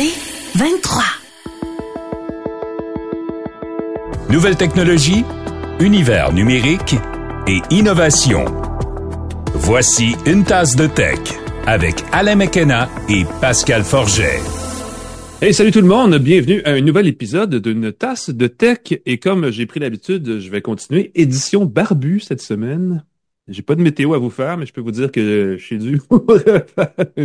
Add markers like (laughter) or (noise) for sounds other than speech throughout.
C'est 23. Nouvelles technologies, univers numérique et innovation. Voici une tasse de tech avec Alain McKenna et Pascal Forget. Hey, salut tout le monde, bienvenue à un nouvel épisode d'une tasse de tech. Et comme j'ai pris l'habitude, je vais continuer édition barbu cette semaine. J'ai pas de météo à vous faire, mais je peux vous dire que je suis dû (laughs) un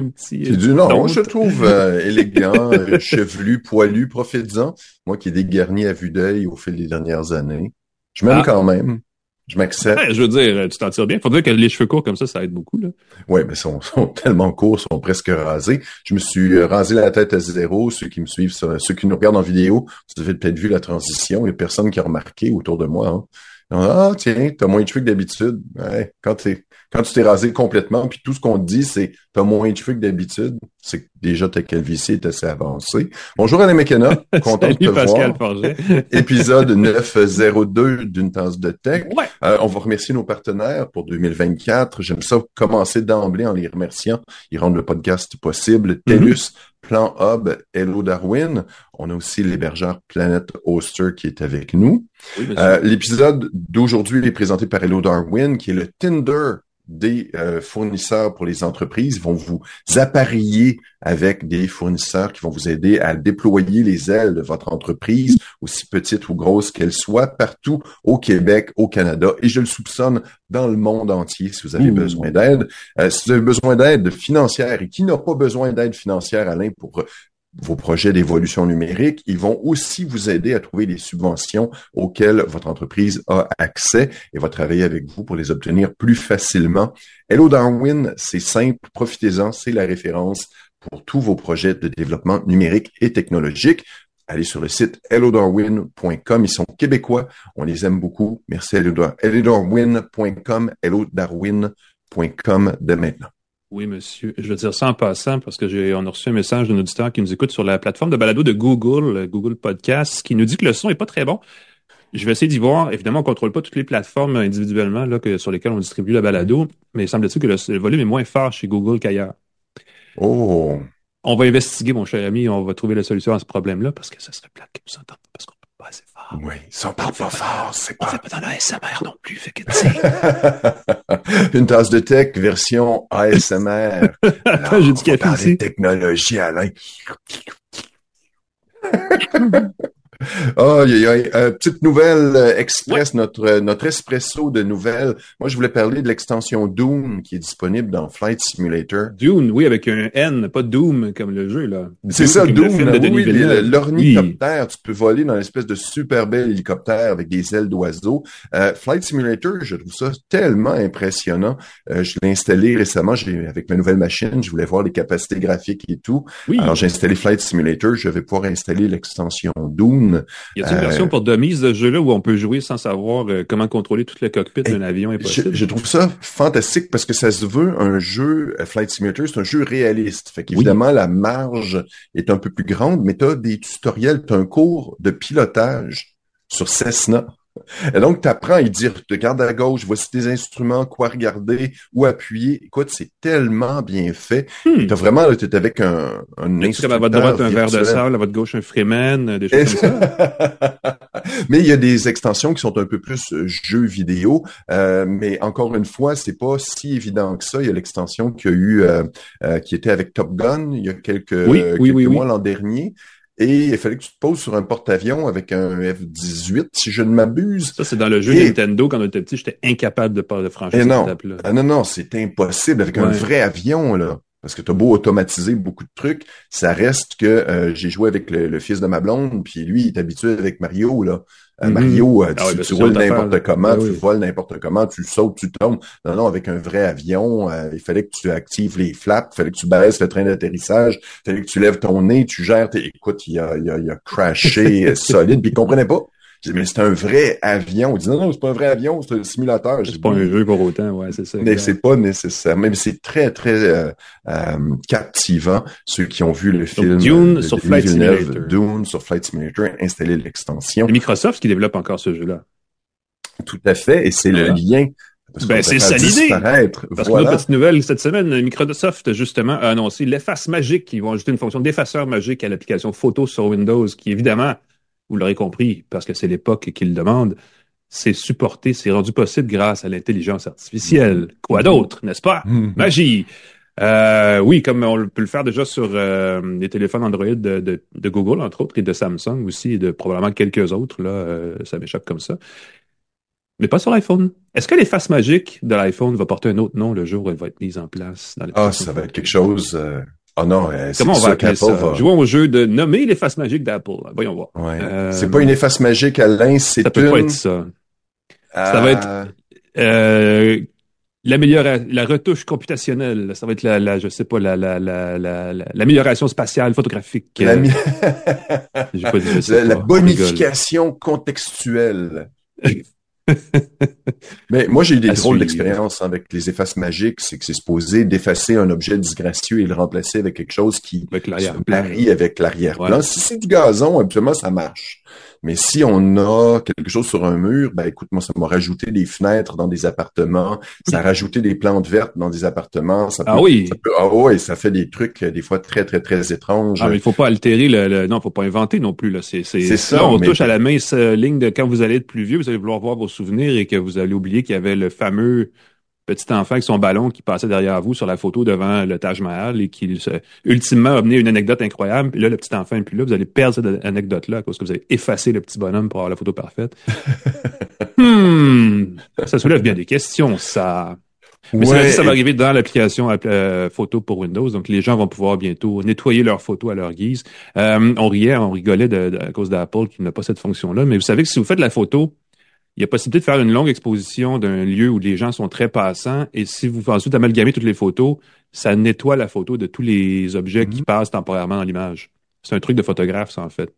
petit. C'est du non, je trouve euh, élégant, (laughs) euh, chevelu, poilu, profites-en. Moi qui ai dégarni à vue d'œil au fil des dernières années. Je m'aime Ah. quand même. Je m'accepte. Ouais, je veux dire, tu t'en tires bien. Faut dire que les cheveux courts comme ça, ça aide beaucoup. Là. Ouais, mais sont, sont (laughs) tellement courts, sont presque rasés. Je me suis euh, rasé la tête à zéro. Ceux qui me suivent, ceux qui nous regardent en vidéo, vous avez peut-être vu la transition. Il y a personne qui a remarqué autour de moi. Hein. Ah, tiens, t'as moins de cheveux que d'habitude. Ouais, quand t'es, quand tu t'es rasé complètement, puis tout ce qu'on te dit, c'est t'as moins de cheveux que d'habitude, c'est que déjà ta calvitie est assez avancée. Bonjour Alain McKenna, (laughs) content de te Pascal voir. (laughs) Épisode 902 d'une tasse de tech. Ouais. Euh, on va remercier nos partenaires pour 2024. J'aime ça commencer d'emblée en les remerciant. Ils rendent le podcast possible. TELUS, Plan Hub, Hello Darwin. On a aussi l'hébergeur Planet Oster qui est avec nous. Oui. Euh, L'épisode d'aujourd'hui est présenté par Hello Darwin, qui est le Tinder des euh, fournisseurs pour les entreprises. Ils vont vous appareiller avec des fournisseurs qui vont vous aider à déployer les ailes de votre entreprise, aussi petite ou grosse qu'elle soit, partout au Québec, au Canada, et je le soupçonne dans le monde entier si vous avez Ouh. besoin d'aide. Euh, si vous avez besoin d'aide financière et qui n'a pas besoin d'aide financière, Alain, pour euh, vos projets d'évolution numérique, ils vont aussi vous aider à trouver les subventions auxquelles votre entreprise a accès et va travailler avec vous pour les obtenir plus facilement. Hello Darwin, c'est simple, profitez-en, c'est la référence pour tous vos projets de développement numérique et technologique. Allez sur le site hellodarwin.com. Ils sont québécois. On les aime beaucoup. Merci Hello- hellodarwin.com, hellodarwin.com de maintenant. Oui, monsieur. Je veux dire ça en passant parce que j'ai on a reçu un message d'un auditeur qui nous écoute sur la plateforme de balado de Google, euh, Google Podcast, qui nous dit que le son est pas très bon. Je vais essayer d'y voir. Évidemment, on contrôle pas toutes les plateformes individuellement là, que, sur lesquelles on distribue le balado, mais il semble-t-il que le, le volume est moins fort chez Google qu'ailleurs. Oh, On va investiguer, mon cher ami, on va trouver la solution à ce problème-là parce que ça serait plate qu'ils nous parce qu'on parle pas assez fort. oui, ça parle pas fort, c'est On pas fait pas dans la SMR non plus, fait que. (laughs) Une tasse de tech version ASMR. (laughs) Attends, j'ai du on café ici. technologie, Alain. (laughs) Oh, y a, y a, euh, petite nouvelle euh, express, notre, euh, notre espresso de nouvelles. Moi, je voulais parler de l'extension Doom qui est disponible dans Flight Simulator. Dune, oui, avec un N, pas Doom comme le jeu, là. C'est ça, le Doom, là, oui, tu peux voler dans une espèce de super bel hélicoptère avec des ailes d'oiseau. Euh, Flight Simulator, je trouve ça tellement impressionnant. Euh, je l'ai installé récemment, avec ma nouvelle machine, je voulais voir les capacités graphiques et tout. Oui, Alors j'ai installé Flight Simulator, je vais pouvoir installer l'extension Dune. y a une euh, version pour dummies de ce jeu-là où on peut jouer sans savoir euh, comment contrôler tout le cockpit d'un avion Je, impossible? je trouve ça fantastique parce que ça se veut un jeu euh, Flight Simulator, c'est un jeu réaliste. Fait qu'évidemment, la marge est un peu plus grande, mais tu as des tutoriels, tu as un cours de pilotage sur Cessna. Et donc, tu apprends à dire, regarde à gauche, voici tes instruments, quoi regarder, où appuyer. Écoute, c'est tellement bien fait. Hmm. T'as vraiment, tu es avec un, un à votre droite, un verre de sable, à votre gauche, un Freeman, euh, des (laughs) choses comme ça? (laughs) mais il y a des extensions qui sont un peu plus euh, jeux vidéo, euh, mais encore une fois, c'est pas si évident que ça. Il y a l'extension qu'il y a eu, euh, euh, qui était avec Top Gun il y a quelques, oui, quelques oui, oui. mois l'an dernier. Et il fallait que tu te poses sur un porte-avions avec un F-18, si je ne m'abuse. Ça, c'est dans le jeu Et- Nintendo. Quand on était petit, j'étais incapable de, pas- de franchir Et cette non. étape-là. Ah non, non, c'est impossible avec un vrai avion, là. Parce que t'as beau automatiser beaucoup de trucs, ça reste que euh, j'ai joué avec le, le fils de ma blonde, puis lui, il est habitué avec Mario, là. Euh, Mhm. Mario, euh, tu, Ah ouais, ben, tu c'est roules n'importe comment, tu Ben oui. voles n'importe comment, tu sautes, tu tombes. Non, non, avec un vrai avion, euh, il fallait que tu actives les flaps, il fallait que tu baisses le train d'atterrissage, il fallait que tu lèves ton nez, tu gères tes... Écoute, il a, il a, il a crashé euh, (laughs) solide, puis il comprenait pas. Mais c'est un vrai avion. Il dit, non, non, c'est pas un vrai avion, c'est un simulateur. C'est pas un jeu pour autant, ouais, c'est ça. mais c'est pas nécessaire. Même c'est très, très euh, euh, captivant. Ceux qui ont vu le film Dune de sur Flight Simulator. Dune sur Flight Simulator, installer l'extension. C'est Microsoft qui développe encore ce jeu-là. Tout à fait. Et c'est Voilà. le lien Ben, c'est ça l'idée. Parce que notre petite nouvelle cette semaine, Microsoft, justement, a annoncé l'efface magique. Ils vont ajouter une fonction d'effaceur magique à l'application photo sur Windows, qui évidemment, vous l'aurez compris, parce que c'est l'époque qui le demande, c'est supporté, c'est rendu possible grâce à l'intelligence artificielle. Quoi mm-hmm. d'autre, n'est-ce pas? Mm-hmm. Magie! Euh, oui, comme on peut le faire déjà sur euh, les téléphones Android de, Google, entre autres, et de Samsung aussi, et de probablement quelques autres, là, euh, ça m'échappe comme ça. Mais pas sur l'iPhone. Est-ce que l'efface magique de l'iPhone va porter un autre nom le jour où elle va être mise en place? Dans ah, ça va être quelque chose... Oh non, Comment on va appeler ça? Jouons au jeu de nommer l'efface magique d'Apple. Voyons voir. Ouais. c'est pas une efface magique, Alain, c'est une... Ça peut pas être ça. Ça va être l'amélioration, la retouche computationnelle, ça va être la, la je sais pas, la, la, la, l'amélioration spatiale photographique. (laughs) La, la, bonification contextuelle. (laughs) (laughs) Mais moi, j'ai eu des drôles d'expériences avec les effaces magiques. C'est que c'est supposé d'effacer un objet disgracieux et le remplacer avec quelque chose qui avec se marie avec l'arrière-plan. Si c'est du gazon, habituellement, ça marche. Mais si on a quelque chose sur un mur, ben écoute, moi, ça m'a rajouté des fenêtres dans des appartements, ça a rajouté des plantes vertes dans des appartements. Ça ah oui. Ça ah oui, ça fait des trucs euh, des fois très, très, très étranges. Ah, mais il faut pas altérer le, le, non, faut pas inventer non plus, là. C'est, c'est, ça. on touche à la mince ligne de quand vous allez être plus vieux, vous allez vouloir voir vos souvenirs et que vous allez oublier qu'il y avait le fameux petit enfant avec son ballon qui passait derrière vous sur la photo devant le Taj Mahal et qui ultimement a amené une anecdote incroyable. Puis là, le petit enfant n'est plus là. Vous allez perdre cette anecdote-là parce que vous avez effacé le petit bonhomme pour avoir la photo parfaite. (laughs) hmm, ça soulève bien des questions, ça. Mais ça va arriver dans l'application euh, photo pour Windows. Donc, les gens vont pouvoir bientôt nettoyer leurs photos à leur guise. Euh, on riait, on rigolait de, à cause d'Apple qui n'a pas cette fonction-là. Mais vous savez que si vous faites la photo il y a possibilité de faire une longue exposition d'un lieu où les gens sont très passants et si vous ensuite amalgamez toutes les photos, ça nettoie la photo de tous les objets qui mhm. passent temporairement dans l'image. C'est un truc de photographe, ça, en fait.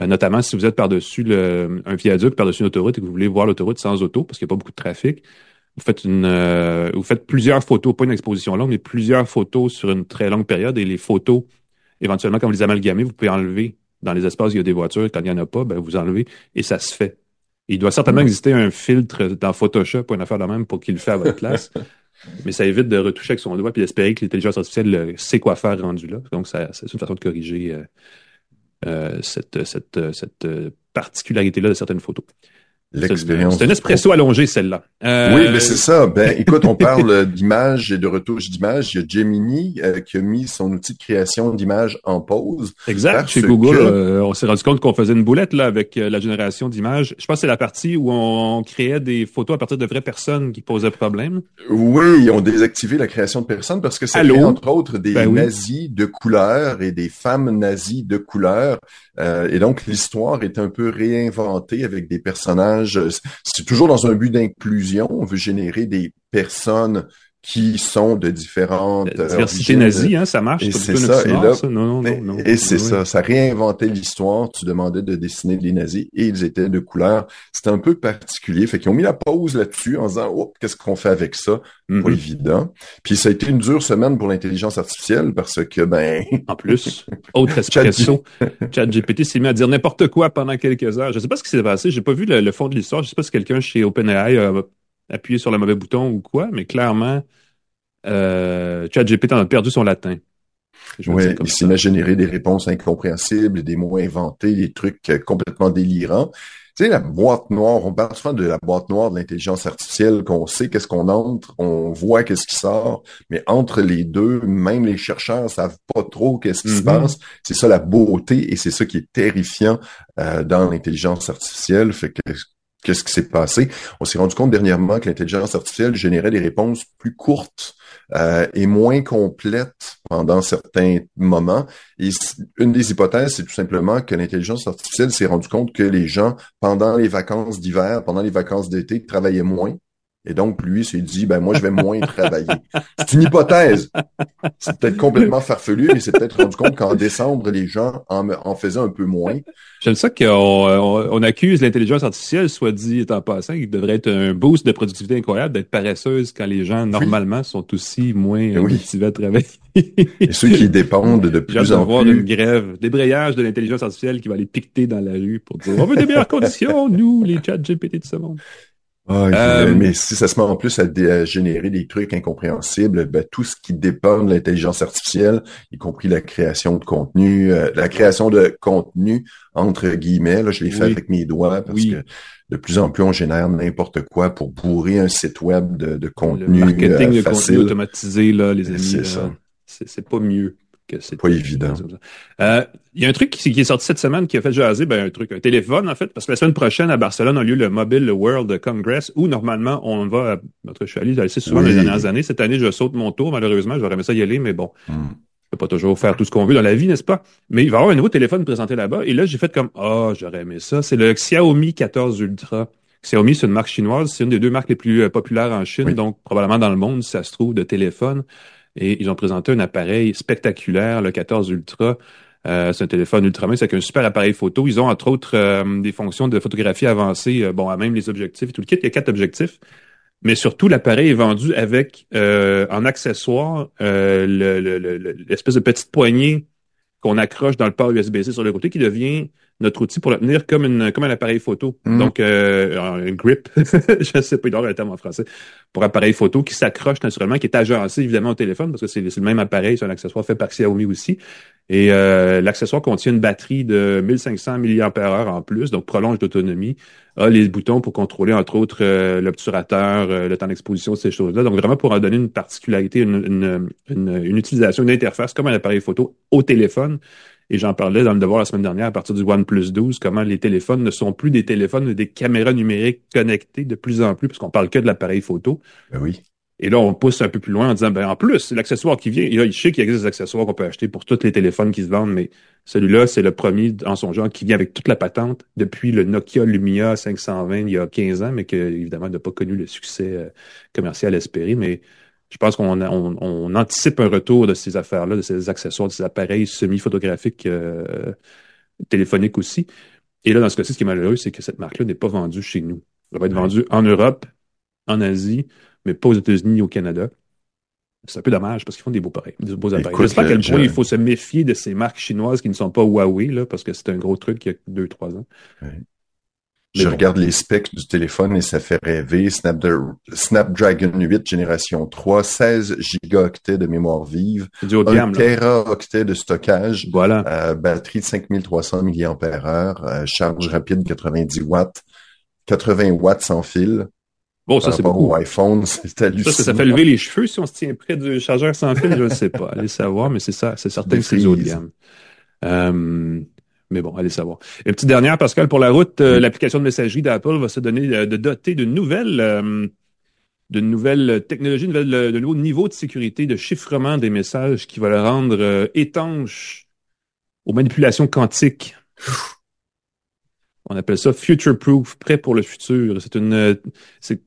Euh, notamment si vous êtes par-dessus un viaduc, par-dessus une autoroute et que vous voulez voir l'autoroute sans auto parce qu'il n'y a pas beaucoup de trafic. Vous faites une, euh, vous faites plusieurs photos, pas une exposition longue, mais plusieurs photos sur une très longue période et les photos, éventuellement, quand vous les amalgamez, vous pouvez enlever dans les espaces où il y a des voitures. Quand il n'y en a pas, ben, vous enlevez et ça se fait. Il doit certainement exister un filtre dans Photoshop ou une affaire de même pour qu'il le fasse à votre place. (laughs) Mais ça évite de retoucher avec son doigt et d'espérer que l'intelligence artificielle sait quoi faire rendu là. Donc, c'est une façon de corriger euh, euh, cette, cette, cette particularité-là de certaines photos. L'expérience. C'est un espresso allongé, celle-là. Euh... Oui, mais c'est ça. Ben, écoute, on parle (laughs) d'images et de retouches d'images. Il y a Gemini euh, qui a mis son outil de création d'images en pause. Exact. Chez Google, euh, on s'est rendu compte qu'on faisait une boulette là avec euh, la génération d'images. Je pense que c'est la partie où on créait des photos à partir de vraies personnes qui posaient problème. Oui, ils ont désactivé la création de personnes parce que c'est entre autres des ben nazis de couleur et des femmes nazies de couleur. et donc l'histoire est un peu réinventée avec des personnages c'est toujours dans un but d'inclusion. On veut générer des personnes qui sont de différentes La diversité nazie, hein, ça marche. Et c'est ça. Et là, Non, non, non, et c'est ça. Ça réinventait l'histoire. Tu demandais de dessiner des nazis et ils étaient de couleur. C'était un peu particulier. Fait qu'ils ont mis la pause là-dessus en disant, oh, qu'est-ce qu'on fait avec ça? Pas mm-hmm. évident. Puis ça a été une dure semaine pour l'intelligence artificielle parce que, ben. en plus, autre (laughs) espresso. ChatGPT s'est mis à dire n'importe quoi pendant quelques heures. Je sais pas ce qui s'est passé. J'ai pas vu le, fond de l'histoire. Je sais pas si quelqu'un chez OpenAI a appuyer sur le mauvais bouton ou quoi, mais clairement, euh, ChatGPT a perdu son latin. Oui, il s'est généré des réponses incompréhensibles, des mots inventés, des trucs euh, complètement délirants. Tu sais, la boîte noire, on parle souvent de la boîte noire de l'intelligence artificielle, qu'on sait qu'est-ce qu'on entre, on voit qu'est-ce qui sort, mais entre les deux, même les chercheurs savent pas trop qu'est-ce qui se mm-hmm. passe. C'est ça la beauté et c'est ça qui est terrifiant euh, dans l'intelligence artificielle. Fait que Qu'est-ce qui s'est passé? On s'est rendu compte dernièrement que l'intelligence artificielle générait des réponses plus courtes euh, et moins complètes pendant certains moments. Une des hypothèses, c'est tout simplement que l'intelligence artificielle s'est rendu compte que les gens, pendant les vacances d'hiver, pendant les vacances d'été, travaillaient moins et donc, lui s'est dit, ben moi, je vais moins travailler. C'est une hypothèse. C'est peut-être complètement farfelu, mais c'est peut-être rendu compte qu'en décembre, les gens en, en faisaient un peu moins. J'aime ça qu'on on, accuse l'intelligence artificielle, soit dit en passant, qui devrait être un boost de productivité incroyable, d'être paresseuse quand les gens, normalement, sont aussi moins oui. motivés à travailler. Et ceux qui dépendent de plus en voir une grève, débrayage de l'intelligence artificielle qui va aller piqueter dans la rue pour dire, on veut des meilleures conditions, nous, les chats GPT de ce monde. Ah, euh, mais si ça se met en plus à, générer des trucs incompréhensibles, ben, tout ce qui dépend de l'intelligence artificielle, y compris la création de contenu, euh, la création de contenu entre guillemets, là, je l'ai fait avec mes doigts parce que de plus en plus on génère n'importe quoi pour bourrer un site web de, de contenu. Le marketing de contenu automatisé, là, les amis. C'est ça. C'est pas mieux c'est pas évident. Euh, il y a un truc qui, est sorti cette semaine qui a fait jaser, ben, un truc, un téléphone, en fait, parce que la semaine prochaine, à Barcelone, a lieu le Mobile World Congress, où normalement, on va, notre je suis allé assez souvent les dernières années. Cette année, je saute mon tour, malheureusement, j'aurais aimé ça y aller, mais bon. On peut pas toujours faire tout ce qu'on veut dans la vie, n'est-ce pas? Mais il va y avoir un nouveau téléphone présenté là-bas. Et là, j'ai fait comme, oh, j'aurais aimé ça. C'est le Xiaomi 14 Ultra. Xiaomi, c'est une marque chinoise. C'est une des deux marques les plus euh, populaires en Chine, donc probablement dans le monde, si ça se trouve, de téléphone et ils ont présenté un appareil spectaculaire, le 14 Ultra. Euh, c'est un téléphone ultra-mince avec un super appareil photo. Ils ont entre autres euh, des fonctions de photographie avancée, euh, bon, à même les objectifs et tout le kit. Il y a quatre objectifs. Mais surtout, l'appareil est vendu avec en accessoire l'espèce de petite poignée qu'on accroche dans le port USB-C sur le côté qui devient notre outil pour le tenir comme, une, comme un appareil photo. Mm. Donc, euh, un grip, (laughs) je ne sais pas, il doit avoir un terme en français, pour appareil photo qui s'accroche naturellement, qui est agencé évidemment au téléphone parce que c'est le même appareil, c'est un accessoire fait par Xiaomi aussi. Et euh, l'accessoire contient une batterie de 1500 mAh en plus, donc prolonge d'autonomie, a les boutons pour contrôler entre autres euh, l'obturateur, euh, le temps d'exposition, ces choses-là. Donc vraiment pour en donner une particularité, une, une, une, une utilisation, une interface comme un appareil photo au téléphone et j'en parlais dans le devoir la semaine dernière à partir du OnePlus 12, comment les téléphones ne sont plus des téléphones, mais des caméras numériques connectées de plus en plus, parce qu'on parle que de l'appareil photo. Ben oui. Et là, on pousse un peu plus loin en disant, ben en plus, l'accessoire qui vient. Et là, je sais qu'il existe des accessoires qu'on peut acheter pour tous les téléphones qui se vendent, mais celui-là, c'est le premier en son genre qui vient avec toute la patente depuis le Nokia Lumia 520 il y a 15 ans, mais qui, évidemment, n'a pas connu le succès euh, commercial espéré. Mais je pense qu'on on, anticipe un retour de ces affaires-là, de ces accessoires, de ces appareils semi-photographiques euh, téléphoniques aussi. Et là, dans ce cas-ci, ce qui est malheureux, c'est que cette marque-là n'est pas vendue chez nous. Elle va être vendue en Europe, en Asie, mais pas aux États-Unis ni au Canada. C'est un peu dommage parce qu'ils font des beaux, pareils, des beaux appareils. J'espère à quel point il faut se méfier de ces marques chinoises qui ne sont pas Huawei, là, parce que c'est un gros truc il y a deux, trois ans. Je regarde les specs du téléphone et ça fait rêver. Snapdragon 8 génération 3, 16 gigaoctets de mémoire vive, du haut de gamme, 1 teraoctet de stockage, voilà. Euh, batterie de 5300 mAh, euh, charge rapide 90 watts, 80 watts sans fil. Bon, ça c'est beaucoup. iPhone, (laughs) c'est hallucinant. Ça, ça fait lever les cheveux si on se tient près du chargeur sans fil, je ne sais pas. Allez savoir, mais c'est ça, c'est certain que c'est du haut de gamme. Euh, mais bon, allez savoir. Et petite dernière, Pascal, pour la route, euh, l'application de messagerie d'Apple va se donner euh, de doter de nouvelles, euh, de nouvelles technologies, de, nouveaux niveaux de sécurité, de chiffrement des messages qui va le rendre étanche aux manipulations quantiques. On appelle ça future proof, prêt pour le futur. C'est une, c'est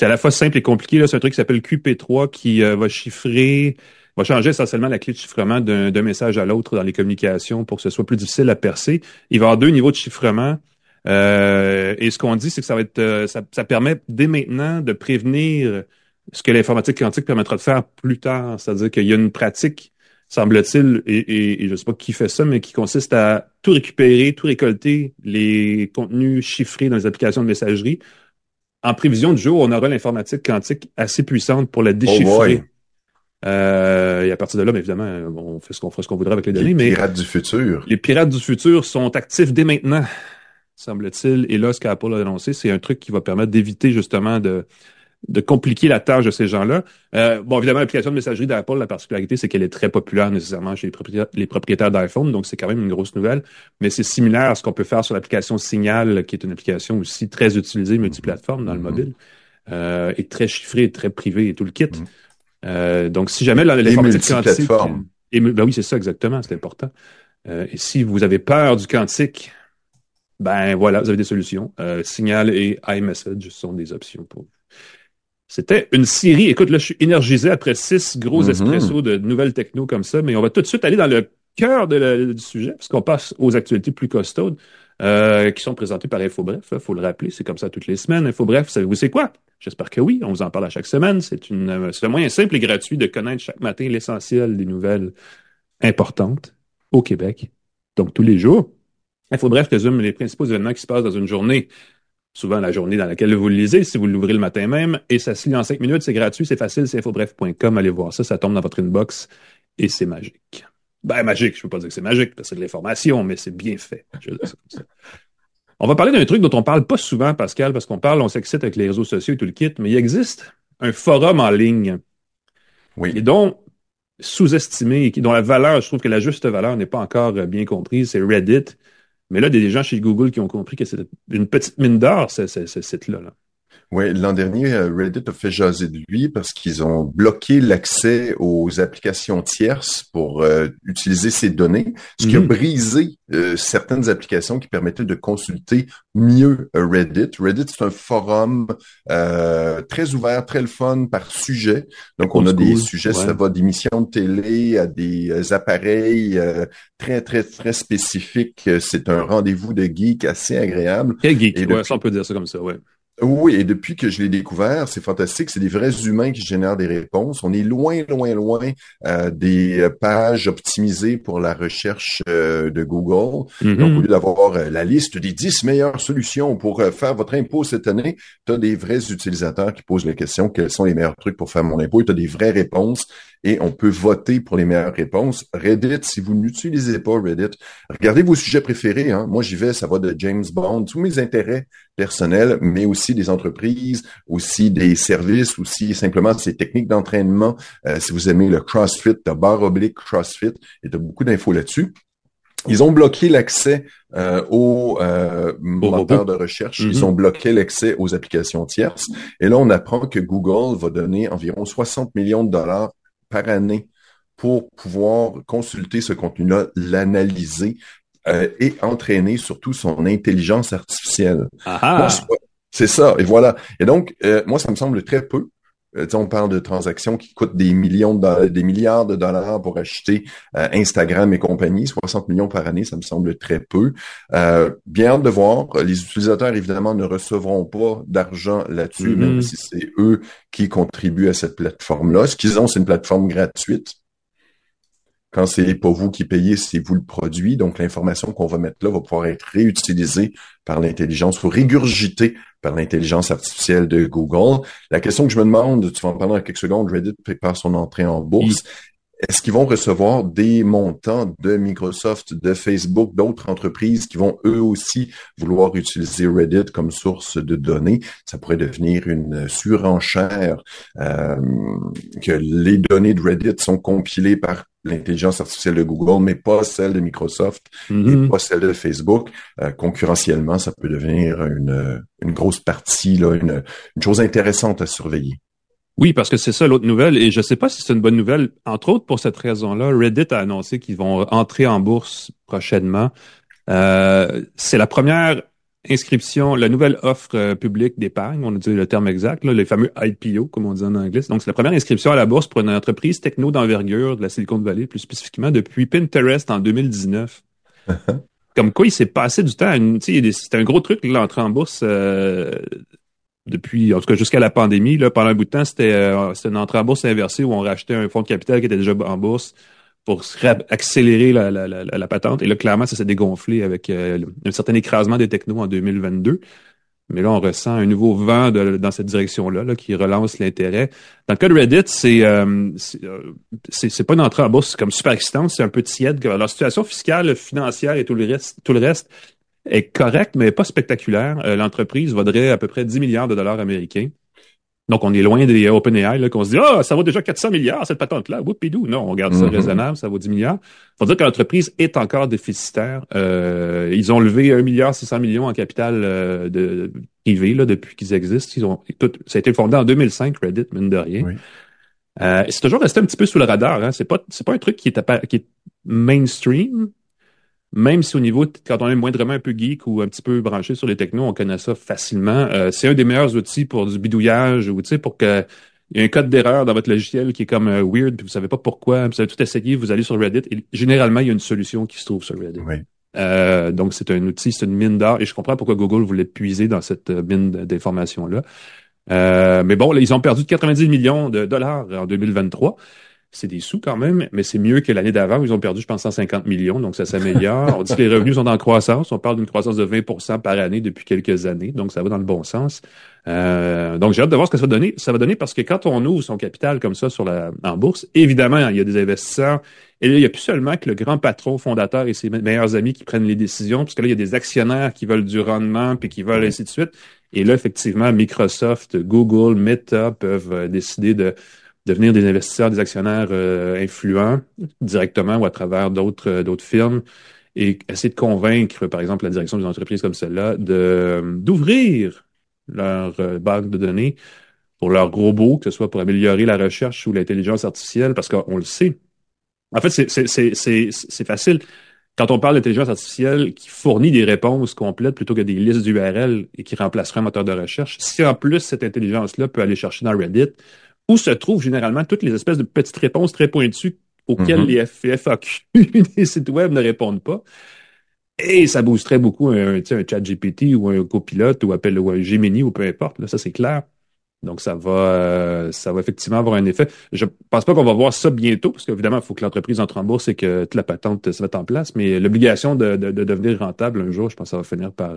à la fois simple et compliqué. C'est un truc qui s'appelle QP3 qui va chiffrer va changer essentiellement la clé de chiffrement d'un message à l'autre dans les communications pour que ce soit plus difficile à percer. Il va y avoir deux niveaux de chiffrement. Euh, et ce qu'on dit, c'est que ça va être, euh, ça, permet dès maintenant de prévenir ce que l'informatique quantique permettra de faire plus tard. C'est-à-dire qu'il y a une pratique, semble-t-il, et, et, je ne sais pas qui fait ça, mais qui consiste à tout récupérer, tout récolter les contenus chiffrés dans les applications de messagerie en prévision du jour on aura l'informatique quantique assez puissante pour la oh déchiffrer. Euh, et à partir de là, bien évidemment, on fait ce qu'on fera ce qu'on voudra avec les données. Les pirates du futur. Les pirates du futur sont actifs dès maintenant, semble-t-il. Et là, ce qu'Apple a annoncé, c'est un truc qui va permettre d'éviter justement de de compliquer la tâche de ces gens-là. Euh, bon, évidemment, l'application de messagerie d'Apple, la particularité, c'est qu'elle est très populaire nécessairement chez les propriétaires, les propriétaires d'iPhone, donc c'est quand même une grosse nouvelle. Mais c'est similaire à ce qu'on peut faire sur l'application Signal, qui est une application aussi très utilisée multiplateforme dans le mm-hmm. mobile, euh, et très chiffrée, très privée et tout le kit. Mm-hmm. Euh, donc, si jamais l'informatique quantique... Et, ben oui, c'est ça exactement, c'est important. Euh, et si vous avez peur du quantique, ben voilà, vous avez des solutions. Euh, Signal et iMessage sont des options pour vous. C'était une série. Écoute, là, je suis énergisé après six gros mm de nouvelles techno comme ça, mais on va tout de suite aller dans le cœur du sujet, puisqu'on passe aux actualités plus costaudes. Euh, qui sont présentés par InfoBref. Il faut le rappeler, c'est comme ça toutes les semaines. InfoBref, savez-vous c'est quoi? J'espère que oui, on vous en parle à chaque semaine. C'est une, euh, c'est un moyen simple et gratuit de connaître chaque matin l'essentiel des nouvelles importantes au Québec. Donc, tous les jours. InfoBref résume les principaux événements qui se passent dans une journée souvent la journée dans laquelle vous le lisez, si vous l'ouvrez le matin même, et ça se lit en cinq minutes, c'est gratuit, c'est facile, c'est infobref.com, allez voir ça, ça tombe dans votre inbox et c'est magique. Ben, magique, je peux pas dire que c'est magique, parce que c'est de l'information, mais c'est bien fait. On va parler d'un truc dont on parle pas souvent, Pascal, parce qu'on parle, on s'excite avec les réseaux sociaux et tout le kit, mais il existe un forum en ligne. Oui. Et dont sous-estimé, dont la valeur, je trouve que la juste valeur n'est pas encore bien comprise, c'est Reddit. Mais là, il y a des gens chez Google qui ont compris que c'est une petite mine d'or, ce, ce, ce site-là. Là. Oui, l'an dernier, euh, Reddit a fait jaser de lui parce qu'ils ont bloqué l'accès aux applications tierces pour euh, utiliser ces données, ce qui a Mhm. brisé euh, certaines applications qui permettaient de consulter mieux Reddit. Reddit, c'est un forum euh, très ouvert, très le fun par sujet. Donc, on a des sujets, ouais. ça va d'émissions de télé à des appareils euh, très, très, très spécifiques. C'est un rendez-vous de geek assez agréable. Très geek, Et ouais, depuis- ça on peut dire ça comme ça, ouais. Oui, et depuis que je l'ai découvert, c'est fantastique. C'est des vrais humains qui génèrent des réponses. On est loin, loin, loin euh, des pages optimisées pour la recherche euh, de Google. Mhm. Donc, au lieu d'avoir euh, la liste des 10 meilleures solutions pour euh, faire votre impôt cette année, tu as des vrais utilisateurs qui posent la question quels sont les meilleurs trucs pour faire mon impôt? Et tu as des vraies réponses et on peut voter pour les meilleures réponses. Reddit, si vous n'utilisez pas Reddit, regardez vos sujets préférés. Hein. Moi, j'y vais, ça va de James Bond, tous mes intérêts personnels, mais aussi des entreprises, aussi des services, aussi simplement ces techniques d'entraînement. Euh, si vous aimez le CrossFit, de barre oblique CrossFit, et tu as beaucoup d'infos là-dessus. Ils ont bloqué l'accès euh, aux euh, moteurs de recherche. Ils ont bloqué l'accès aux applications tierces. Et là, on apprend que Google va donner environ 60 millions de dollars par année pour pouvoir consulter ce contenu-là, l'analyser euh, et entraîner surtout son intelligence artificielle. Ah Moi, ah! je- C'est ça, et voilà. Et donc, euh, moi, ça me semble très peu. Euh, on parle de transactions qui coûtent des millions de dollars, des milliards de dollars pour acheter euh, Instagram et compagnie. 60 millions par année, ça me semble très peu. Euh, bien hâte de voir. Les utilisateurs, évidemment, ne recevront pas d'argent là-dessus, Mhm. même si c'est eux qui contribuent à cette plateforme-là. Ce qu'ils ont, c'est une plateforme gratuite. Quand c'est pas vous qui payez, c'est vous le produit. Donc, l'information qu'on va mettre là va pouvoir être réutilisée par l'intelligence ou régurgitée par l'intelligence artificielle de Google. La question que je me demande, tu vas en parler dans quelques secondes, Reddit prépare son entrée en bourse. Est-ce qu'ils vont recevoir des montants de Microsoft, de Facebook, d'autres entreprises qui vont eux aussi vouloir utiliser Reddit comme source de données? Ça pourrait devenir une surenchère euh, que les données de Reddit sont compilées par l'intelligence artificielle de Google, mais pas celle de Microsoft et Mhm. pas celle de Facebook. Euh, concurrentiellement, ça peut devenir une, une grosse partie, là, une, une chose intéressante à surveiller. Oui, parce que c'est ça l'autre nouvelle, et je sais pas si c'est une bonne nouvelle. Entre autres, pour cette raison-là, Reddit a annoncé qu'ils vont entrer en bourse prochainement. Euh, c'est la première inscription, la nouvelle offre euh, publique d'épargne, on dit le terme exact, là, les fameux IPO, comme on dit en anglais. Donc, c'est la première inscription à la bourse pour une entreprise techno d'envergure de la Silicon Valley, plus spécifiquement depuis Pinterest en 2019. Comme quoi, il s'est passé du temps. a C'était un gros truc, l'entrée en bourse euh, depuis, en tout cas jusqu'à la pandémie. Là, pendant un bout de temps, c'était euh, une entrée en bourse inversée où on rachetait un fonds de capital qui était déjà en bourse pour accélérer la, la, la, la patente. Et là, clairement, ça s'est dégonflé avec euh, un certain écrasement des technos en 2022. Mais là, on ressent un nouveau vent de- dans cette direction-là là, qui relance l'intérêt. Dans le cas de Reddit, c'est euh, c'est euh, pas une entrée en bourse comme super excitante, c'est un peu tiède. Leur situation fiscale, financière et tout le reste, tout le reste est correcte, mais pas spectaculaire. Euh, L'entreprise vaudrait à peu près 10 milliards de dollars américains. Donc, on est loin des OpenAI, là, qu'on se dit, ah, ça vaut déjà 400 milliards, cette patente-là. Whoopidou. Non, on garde ça Mhm. raisonnable, ça vaut 10 milliards. Faut dire que l'entreprise est encore déficitaire. Euh, ils ont levé 1 milliard 600 millions en capital euh, de, privé, là, depuis qu'ils existent. Ils ont, tout, ça a été fondé en 2005, Reddit, mine de rien. Oui. Euh, c'est toujours resté un petit peu sous le radar. Hein. C'est pas, c'est pas un truc qui est, qui est mainstream, même si au niveau, quand on est moindrement un peu geek ou un petit peu branché sur les technos, on connaît ça facilement. Euh, c'est un des meilleurs outils pour du bidouillage ou, tu sais, pour que il y a un code d'erreur dans votre logiciel qui est comme euh, weird, puis vous savez pas pourquoi, puis vous avez tout essayé, vous allez sur Reddit, et généralement, il y a une solution qui se trouve sur Reddit. Oui. Euh, donc, c'est un outil, c'est une mine d'or, et je comprends pourquoi Google voulait puiser dans cette euh, mine d'informations-là. Euh, mais bon, là, ils ont perdu 90 millions de dollars en 2023. C'est des sous quand même, mais c'est mieux que l'année d'avant où ils ont perdu, je pense, 150 millions, donc ça s'améliore. (laughs) on dit que les revenus sont en croissance. On parle d'une croissance de 20% par année depuis quelques années, donc ça va dans le bon sens. Euh, donc j'ai hâte de voir ce que ça va donner. Ça va donner parce que quand on ouvre son capital comme ça sur la en bourse, évidemment, il y a des investisseurs. Et là, il n'y a plus seulement que le grand patron fondateur et ses meilleurs amis qui prennent les décisions, parce que là, il y a des actionnaires qui veulent du rendement, puis qui veulent ainsi de suite. Et là, effectivement, Microsoft, Google, Meta peuvent euh, décider de devenir des investisseurs, des actionnaires euh, influents directement ou à travers d'autres euh, d'autres firmes et essayer de convaincre, par exemple, la direction d'une entreprise comme celle-là de d'ouvrir leur euh, banque de données pour leurs robots, que ce soit pour améliorer la recherche ou l'intelligence artificielle, parce qu'on le sait. En fait, c'est facile. Quand on parle d'intelligence artificielle qui fournit des réponses complètes plutôt que des listes d'URL et qui remplacerait un moteur de recherche, si en plus cette intelligence-là peut aller chercher dans Reddit, où se trouvent généralement toutes les espèces de petites réponses très pointues auxquelles mm-hmm. les FAQ (laughs) des sites web ne répondent pas. Et ça boosterait beaucoup un, un chat GPT ou un copilote ou, appelle, ou un Gemini ou peu importe. Là, ça, c'est clair. Donc, ça va, euh, ça va effectivement avoir un effet. Je pense pas qu'on va voir ça bientôt, parce qu'évidemment, il faut que l'entreprise entre en bourse et que toute la patente se mette en place. Mais l'obligation de, de, de, devenir rentable un jour, je pense que ça va finir par,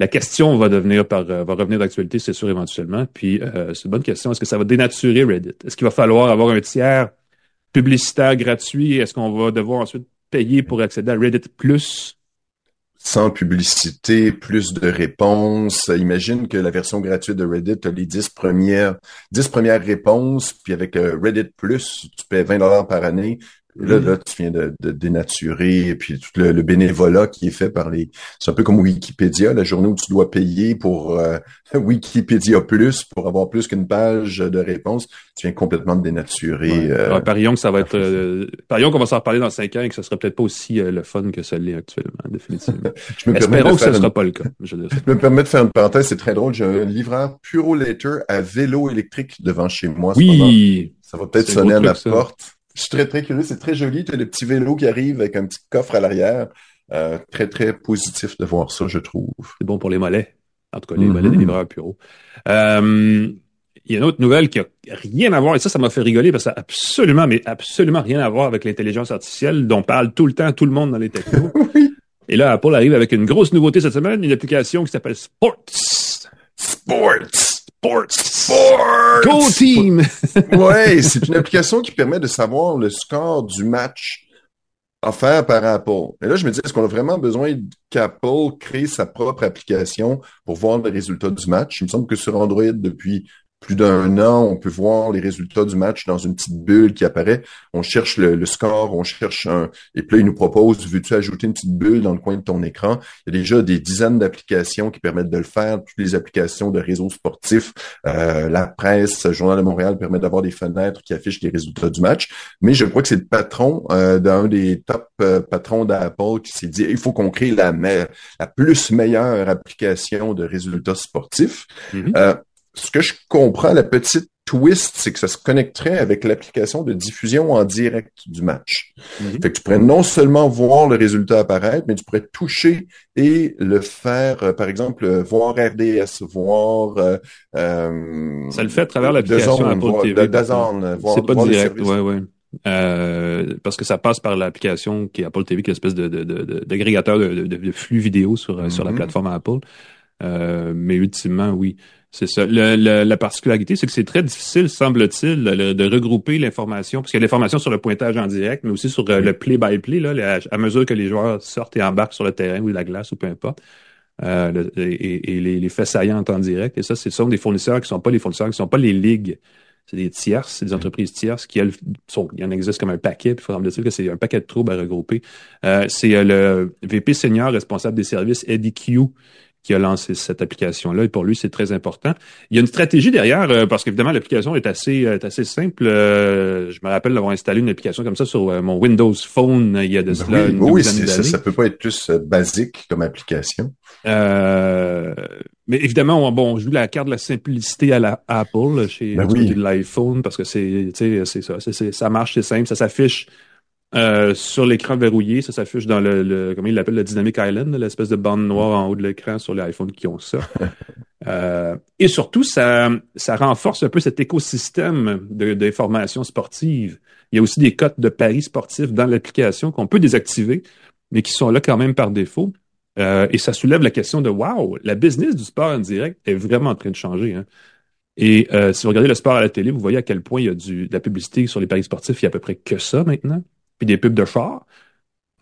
la question va devenir par euh, va revenir d'actualité, c'est sûr éventuellement. Puis euh, c'est une bonne question. Est-ce que ça va dénaturer Reddit? Est-ce qu'il va falloir avoir un tiers publicitaire gratuit? Est-ce qu'on va devoir ensuite payer pour accéder à Reddit Plus? Sans publicité, plus de réponses. Imagine que la version gratuite de Reddit a les 10 premières, 10 premières réponses, puis avec euh, Reddit Plus, tu paies 20 dollars par année, Là, là, tu viens de, de dénaturer, et puis tout le, bénévolat qui est fait par les... C'est un peu comme Wikipédia, la journée où tu dois payer pour euh, (laughs) Wikipédia Plus, pour avoir plus qu'une page de réponses, tu viens complètement de dénaturer. Euh, parions que ça va être... Euh, parions qu'on va s'en reparler dans cinq ans et que ça sera peut-être pas aussi euh, le fun que ça l'est actuellement, définitivement. (laughs) je me Espérons que ce ne sera pas le cas. Je, me permets de faire une parenthèse, c'est très drôle. J'ai un livreur Puro Later à vélo électrique devant chez moi. Oui! Ça va peut-être sonner à ma porte. Je suis très, très curieux. C'est très joli. Tu as le petit vélo qui arrive avec un petit coffre à l'arrière. Euh, très, très positif de voir ça, je trouve. C'est bon pour les mollets. En tout cas, les mollets des mm-hmm. livreurs Puro. Euh, il y a une autre nouvelle qui a rien à voir, et ça, ça m'a fait rigoler parce que ça a absolument, mais absolument rien à voir avec l'intelligence artificielle dont parle tout le temps tout le monde dans les technos. (laughs) oui. Et là, Apple arrive avec une grosse nouveauté cette semaine, une application qui s'appelle Sports. Sports. Sports. Sports. Go team. (laughs) ouais, (laughs) c'est une application qui permet de savoir le score du match offert par Apple. Et là, je me dis, est-ce qu'on a vraiment besoin qu'Apple crée sa propre application pour voir le résultat du match? Il me semble que sur Android, depuis plus d'un an, on peut voir les résultats du match dans une petite bulle qui apparaît. On cherche le, score, on cherche un... Et puis là, il nous propose, veux-tu ajouter une petite bulle dans le coin de ton écran? Il y a déjà des dizaines d'applications qui permettent de le faire, toutes les applications de réseaux sportifs. Euh, la presse, le Journal de Montréal permet d'avoir des fenêtres qui affichent les résultats du match. Mais je crois que c'est le patron euh, d'un des top euh, patrons d'Apple qui s'est dit, il faut qu'on crée la, la plus meilleure application de résultats sportifs. Mm-hmm. Euh, ce que je comprends, la petite twist, c'est que ça se connecterait avec l'application de diffusion en direct du match. Mhm. Fait que tu pourrais non seulement voir le résultat apparaître, mais tu pourrais toucher et le faire, euh, par exemple, euh, voir RDS, voir... Euh, ça le fait à travers l'application Apple TV. C'est pas direct, ouais, ouais. parce que ça passe par l'application qui est Apple TV, qui est une espèce de, d'agrégateur de, de, flux vidéo sur, sur la mhm. plateforme Apple. Mais ultimement, oui. C'est ça. la particularité, c'est que c'est très difficile, semble-t-il, de, regrouper l'information, parce qu'il y a l'information sur le pointage en direct, mais aussi sur euh, le play-by-play, là, à mesure que les joueurs sortent et embarquent sur le terrain ou la glace ou peu importe. Euh, et, les, faits saillants en direct. Et ça, ce sont des fournisseurs qui sont pas les fournisseurs, qui sont pas les ligues. C'est des tierces, c'est des entreprises tierces qui, elles, sont, il y en existe comme un paquet, puis il faut dire que c'est un paquet de troubles à regrouper. Euh, c'est le VP senior responsable des services, Eddie Q, qui a lancé cette application-là. Et pour lui, c'est très important. Il y a une stratégie derrière, euh, parce qu'évidemment, l'application est assez, est assez simple. Euh, je me rappelle d'avoir installé une application comme ça sur euh, mon Windows Phone il y a de ben cela oui, une Oui, ça, ça peut pas être plus basique comme application. mais évidemment, on, bon, on joue la carte de la simplicité à la Apple chez ben l'iPhone parce que c'est, c'est ça, ça marche, c'est simple, ça s'affiche euh, sur l'écran verrouillé, ça s'affiche dans le, le comment il l'appelle, le Dynamic Island, l'espèce de bande noire en haut de l'écran sur les iPhones qui ont ça. (laughs) euh, et surtout, ça, ça renforce un peu cet écosystème d'informations sportives. Il y a aussi des cotes de paris sportifs dans l'application qu'on peut désactiver, mais qui sont là quand même par défaut. Euh, et ça soulève la question de wow, la business du sport en direct est vraiment en train de changer. Hein. Et euh, si vous regardez le sport à la télé, vous voyez à quel point il y a du, de la publicité sur les paris sportifs. Il y a à peu près que ça maintenant. Puis des pubs de chars,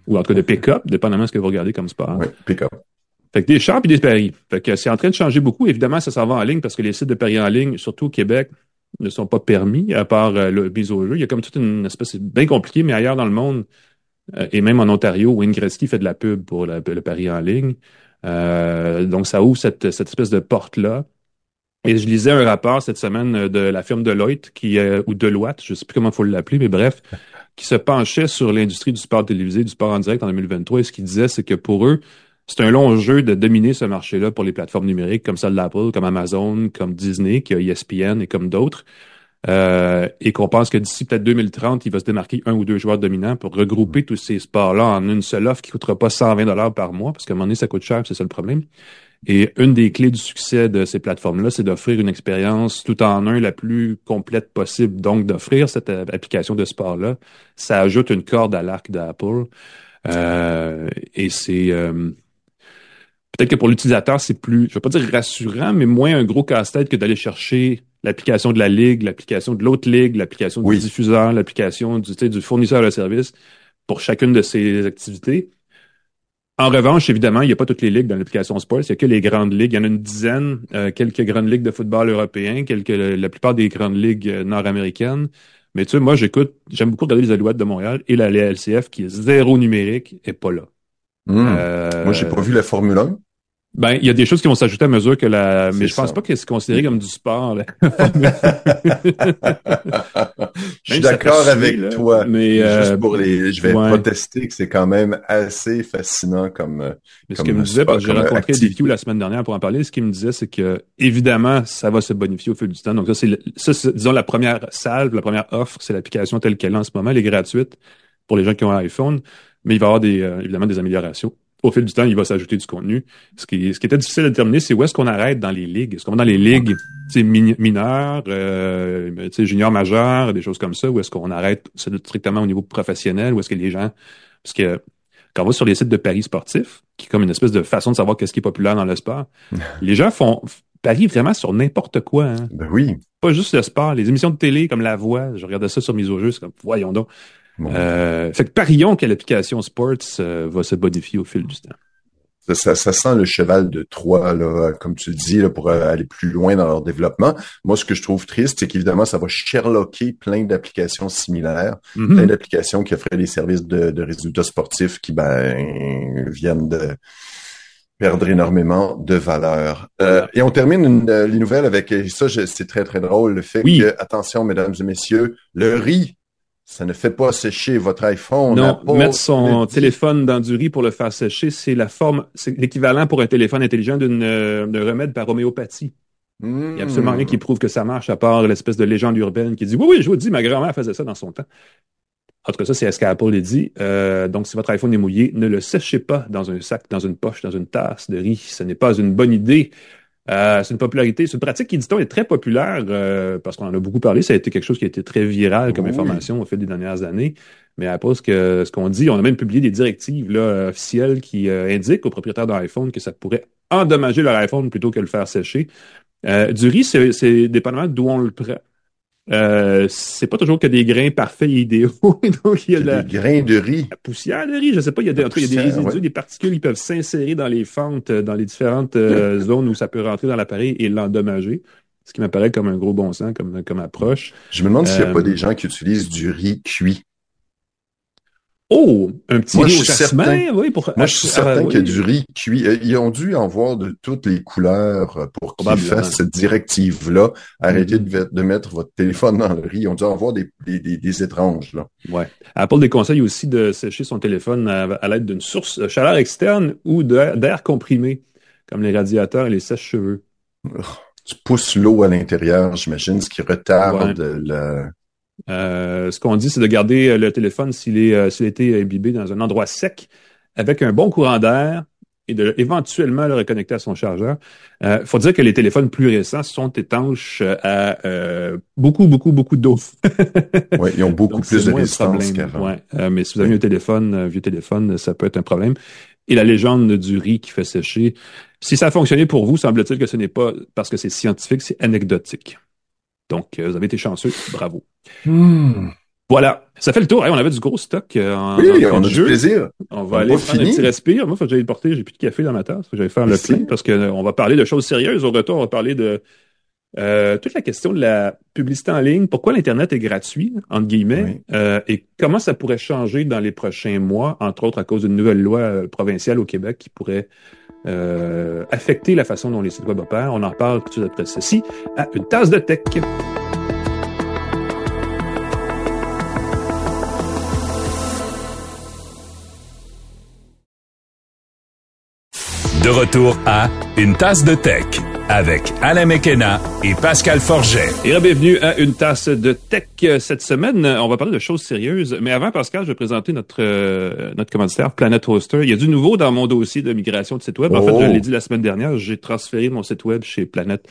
ou en tout cas de pick-up, dépendamment de ce que vous regardez comme sport. Oui, pick-up. Fait que des chars et des paris. Fait que c'est en train de changer beaucoup. Évidemment, ça s'en va en ligne parce que les sites de paris en ligne, surtout au Québec, ne sont pas permis, à part euh, le bise au jeu. Il y a comme toute une espèce, c'est bien compliqué, mais ailleurs dans le monde, euh, et même en Ontario, Wayne Gretzky fait de la pub pour le pari en ligne. Euh, donc, ça ouvre cette, cette espèce de porte-là. Et je lisais un rapport cette semaine de la firme Deloitte, qui, ou Deloitte, je sais plus comment il faut l'appeler, mais bref, qui se penchait sur l'industrie du sport télévisé, du sport en direct en 2023. Et ce qu'il disait, c'est que pour eux, c'est un long jeu de dominer ce marché-là pour les plateformes numériques comme celle d'Apple, comme Amazon, comme Disney, qui a ESPN et comme d'autres. Euh, et qu'on pense que d'ici peut-être 2030, il va se démarquer un ou deux joueurs dominants pour regrouper tous ces sports-là en une seule offre qui coûtera pas 120 dollars par mois, parce qu'à un moment donné, ça coûte cher, c'est ça le problème. Et une des clés du succès de ces plateformes-là, c'est d'offrir une expérience tout en un la plus complète possible. Donc, d'offrir cette euh, application de sport-là, ça ajoute une corde à l'arc d'Apple. Euh, et c'est peut-être que pour l'utilisateur, c'est plus, je vais pas dire rassurant, mais moins un gros casse-tête que d'aller chercher l'application de la ligue, l'application de l'autre ligue, l'application du diffuseur, l'application du, du fournisseur de service pour chacune de ces activités. En revanche, évidemment, il n'y a pas toutes les ligues dans l'application Sports. Il n'y a que les grandes ligues. Il y en a une dizaine, euh, quelques grandes ligues de football européen, quelques, la plupart des grandes ligues euh, nord-américaines. Mais tu sais, moi, j'écoute, j'aime beaucoup regarder les Alouettes de Montréal et la LCF qui est zéro numérique est pas là. Hmm. Euh, moi, j'ai pas vu la Formule 1. Ben, il y a des choses qui vont s'ajouter à mesure que la. Mais je pense pas que c'est considéré comme du sport. (laughs) (laughs) je suis d'accord avec toi. Mais juste euh, pour les, je vais protester que c'est quand même assez fascinant comme. Euh, mais ce qu'il me disait, parce que j'ai rencontré DQ la semaine dernière pour en parler, ce qu'il me disait, c'est que évidemment, ça va se bonifier au fil du temps. Donc ça, c'est ça, disons la première salve, la première offre, c'est l'application telle qu'elle est en ce moment. Elle est gratuite pour les gens qui ont un iPhone, mais il va y avoir des, euh, évidemment des améliorations au fil du temps, il va s'ajouter du contenu. Ce qui, ce qui était difficile à déterminer, c'est où est-ce qu'on arrête dans les ligues? Est-ce qu'on va dans les ligues mineures, euh, juniors majeurs, des choses comme ça, ou est-ce qu'on arrête strictement au niveau professionnel, ou est-ce que les gens... Parce que quand on va sur les sites de paris sportifs, qui est comme une espèce de façon de savoir qu'est-ce qui est populaire dans le sport, (laughs) les gens font parient vraiment sur n'importe quoi. Hein. Ben oui. Pas juste le sport. Les émissions de télé comme La Voix, je regardais ça sur mes jeux, c'est comme, voyons donc. Euh, fait que parions que l'application Sports euh, va se bonifier au fil du temps. Ça, ça, sent le cheval de Troie, là, comme tu le dis, là, pour euh, aller plus loin dans leur développement. Moi, ce que je trouve triste, c'est qu'évidemment, ça va sherlocker plein d'applications similaires, mm-hmm. plein d'applications qui offraient des services de, de résultats sportifs qui ben, viennent de perdre énormément de valeur. Euh, et on termine les nouvelles avec ça, c'est très très drôle, le fait que, attention, mesdames et messieurs, le riz ça ne fait pas sécher votre iPhone. Non, mettre son téléphone dans du riz pour le faire sécher, c'est la forme, c'est l'équivalent pour un téléphone intelligent d'une euh, d'un remède par homéopathie. Il n'y a absolument rien qui prouve que ça marche, à part l'espèce de légende urbaine qui dit Oui, oui, je vous dis, ma grand-mère faisait ça dans son temps. En tout cas, ça, c'est ce qu'Apple a dit. Euh, donc, si votre iPhone est mouillé, ne le séchez pas dans un sac, dans une poche, dans une tasse de riz. Ce n'est pas une bonne idée. Euh, c'est une popularité, c'est une pratique qui, dit-on, est très populaire euh, parce qu'on en a beaucoup parlé. Ça a été quelque chose qui a été très viral comme information au fil des dernières années. Mais que ce qu'on dit, on a même publié des directives là, officielles qui euh, indiquent aux propriétaires d'iPhone que ça pourrait endommager leur iPhone plutôt que le faire sécher. du riz, c'est dépendamment d'où on le prend. Euh, c'est pas toujours que des grains parfaits et idéaux. (laughs) Donc, il y a la, des grains de riz. La poussière de riz, je sais pas, il y a des, il y a des résidus, des particules qui peuvent s'insérer dans les fentes, euh, dans les différentes euh, (laughs) zones où ça peut rentrer dans l'appareil et l'endommager. Ce qui m'apparaît comme un gros bon sens, comme, comme approche. Je me demande s'il n'y a pas des gens qui utilisent du riz cuit. Oh, un petit riz au certain, oui, pour... Moi, je suis certain qu'il y a du riz cuit. Euh, ils ont dû en voir de toutes les couleurs euh, pour qu'ils fassent cette directive-là. Arrêtez de, mettre votre téléphone dans le riz. Ils ont dû en voir des, des, des, étranges, là. Ouais. Apple déconseille aussi de sécher son téléphone à, l'aide d'une source de chaleur externe ou d'air comprimé, comme les radiateurs et les sèches-cheveux. Tu pousses l'eau à l'intérieur, j'imagine, ce qui retarde la euh, ce qu'on dit, c'est de garder euh, le téléphone s'il est euh, s'il a été imbibé dans un endroit sec avec un bon courant d'air et de éventuellement le reconnecter à son chargeur. Il euh, faut dire que les téléphones plus récents sont étanches à euh, beaucoup, beaucoup, beaucoup d'eau. (laughs) oui, ils ont beaucoup plus de résistance ouais. Mais si vous avez un téléphone, un vieux téléphone, ça peut être un problème. Et la légende du riz qui fait sécher. Si ça a fonctionné pour vous, semble-t-il que ce n'est pas parce que c'est scientifique, c'est anecdotique. Donc, vous avez été chanceux. Bravo. Hmm. Voilà, ça fait le tour. on avait du gros stock euh, en, oui, on a du plaisir. On va aller prendre un petit respire. Moi, faut que j'aille porter, j'ai plus de café dans ma tasse. Faut que j'aille faire le plein parce qu'on euh, va parler de choses sérieuses. Au retour, on va parler de euh, toute la question de la publicité en ligne. Pourquoi l'Internet est gratuit, entre guillemets, et comment ça pourrait changer dans les prochains mois, entre autres à cause d'une nouvelle loi provinciale au Québec qui pourrait affecter la façon dont les sites web opèrent. On en reparle tout suite après ceci à une tasse de tech. De retour à Une tasse de tech avec Alain Mekena et Pascal Forget. Et bienvenue à Une tasse de tech. Cette semaine, on va parler de choses sérieuses. Mais avant, Pascal, je vais présenter notre, euh, notre commanditaire Planet Hoster. Il y a du nouveau dans mon dossier de migration de site web. En fait, je oh. l'ai dit la semaine dernière, j'ai transféré mon site web chez Planet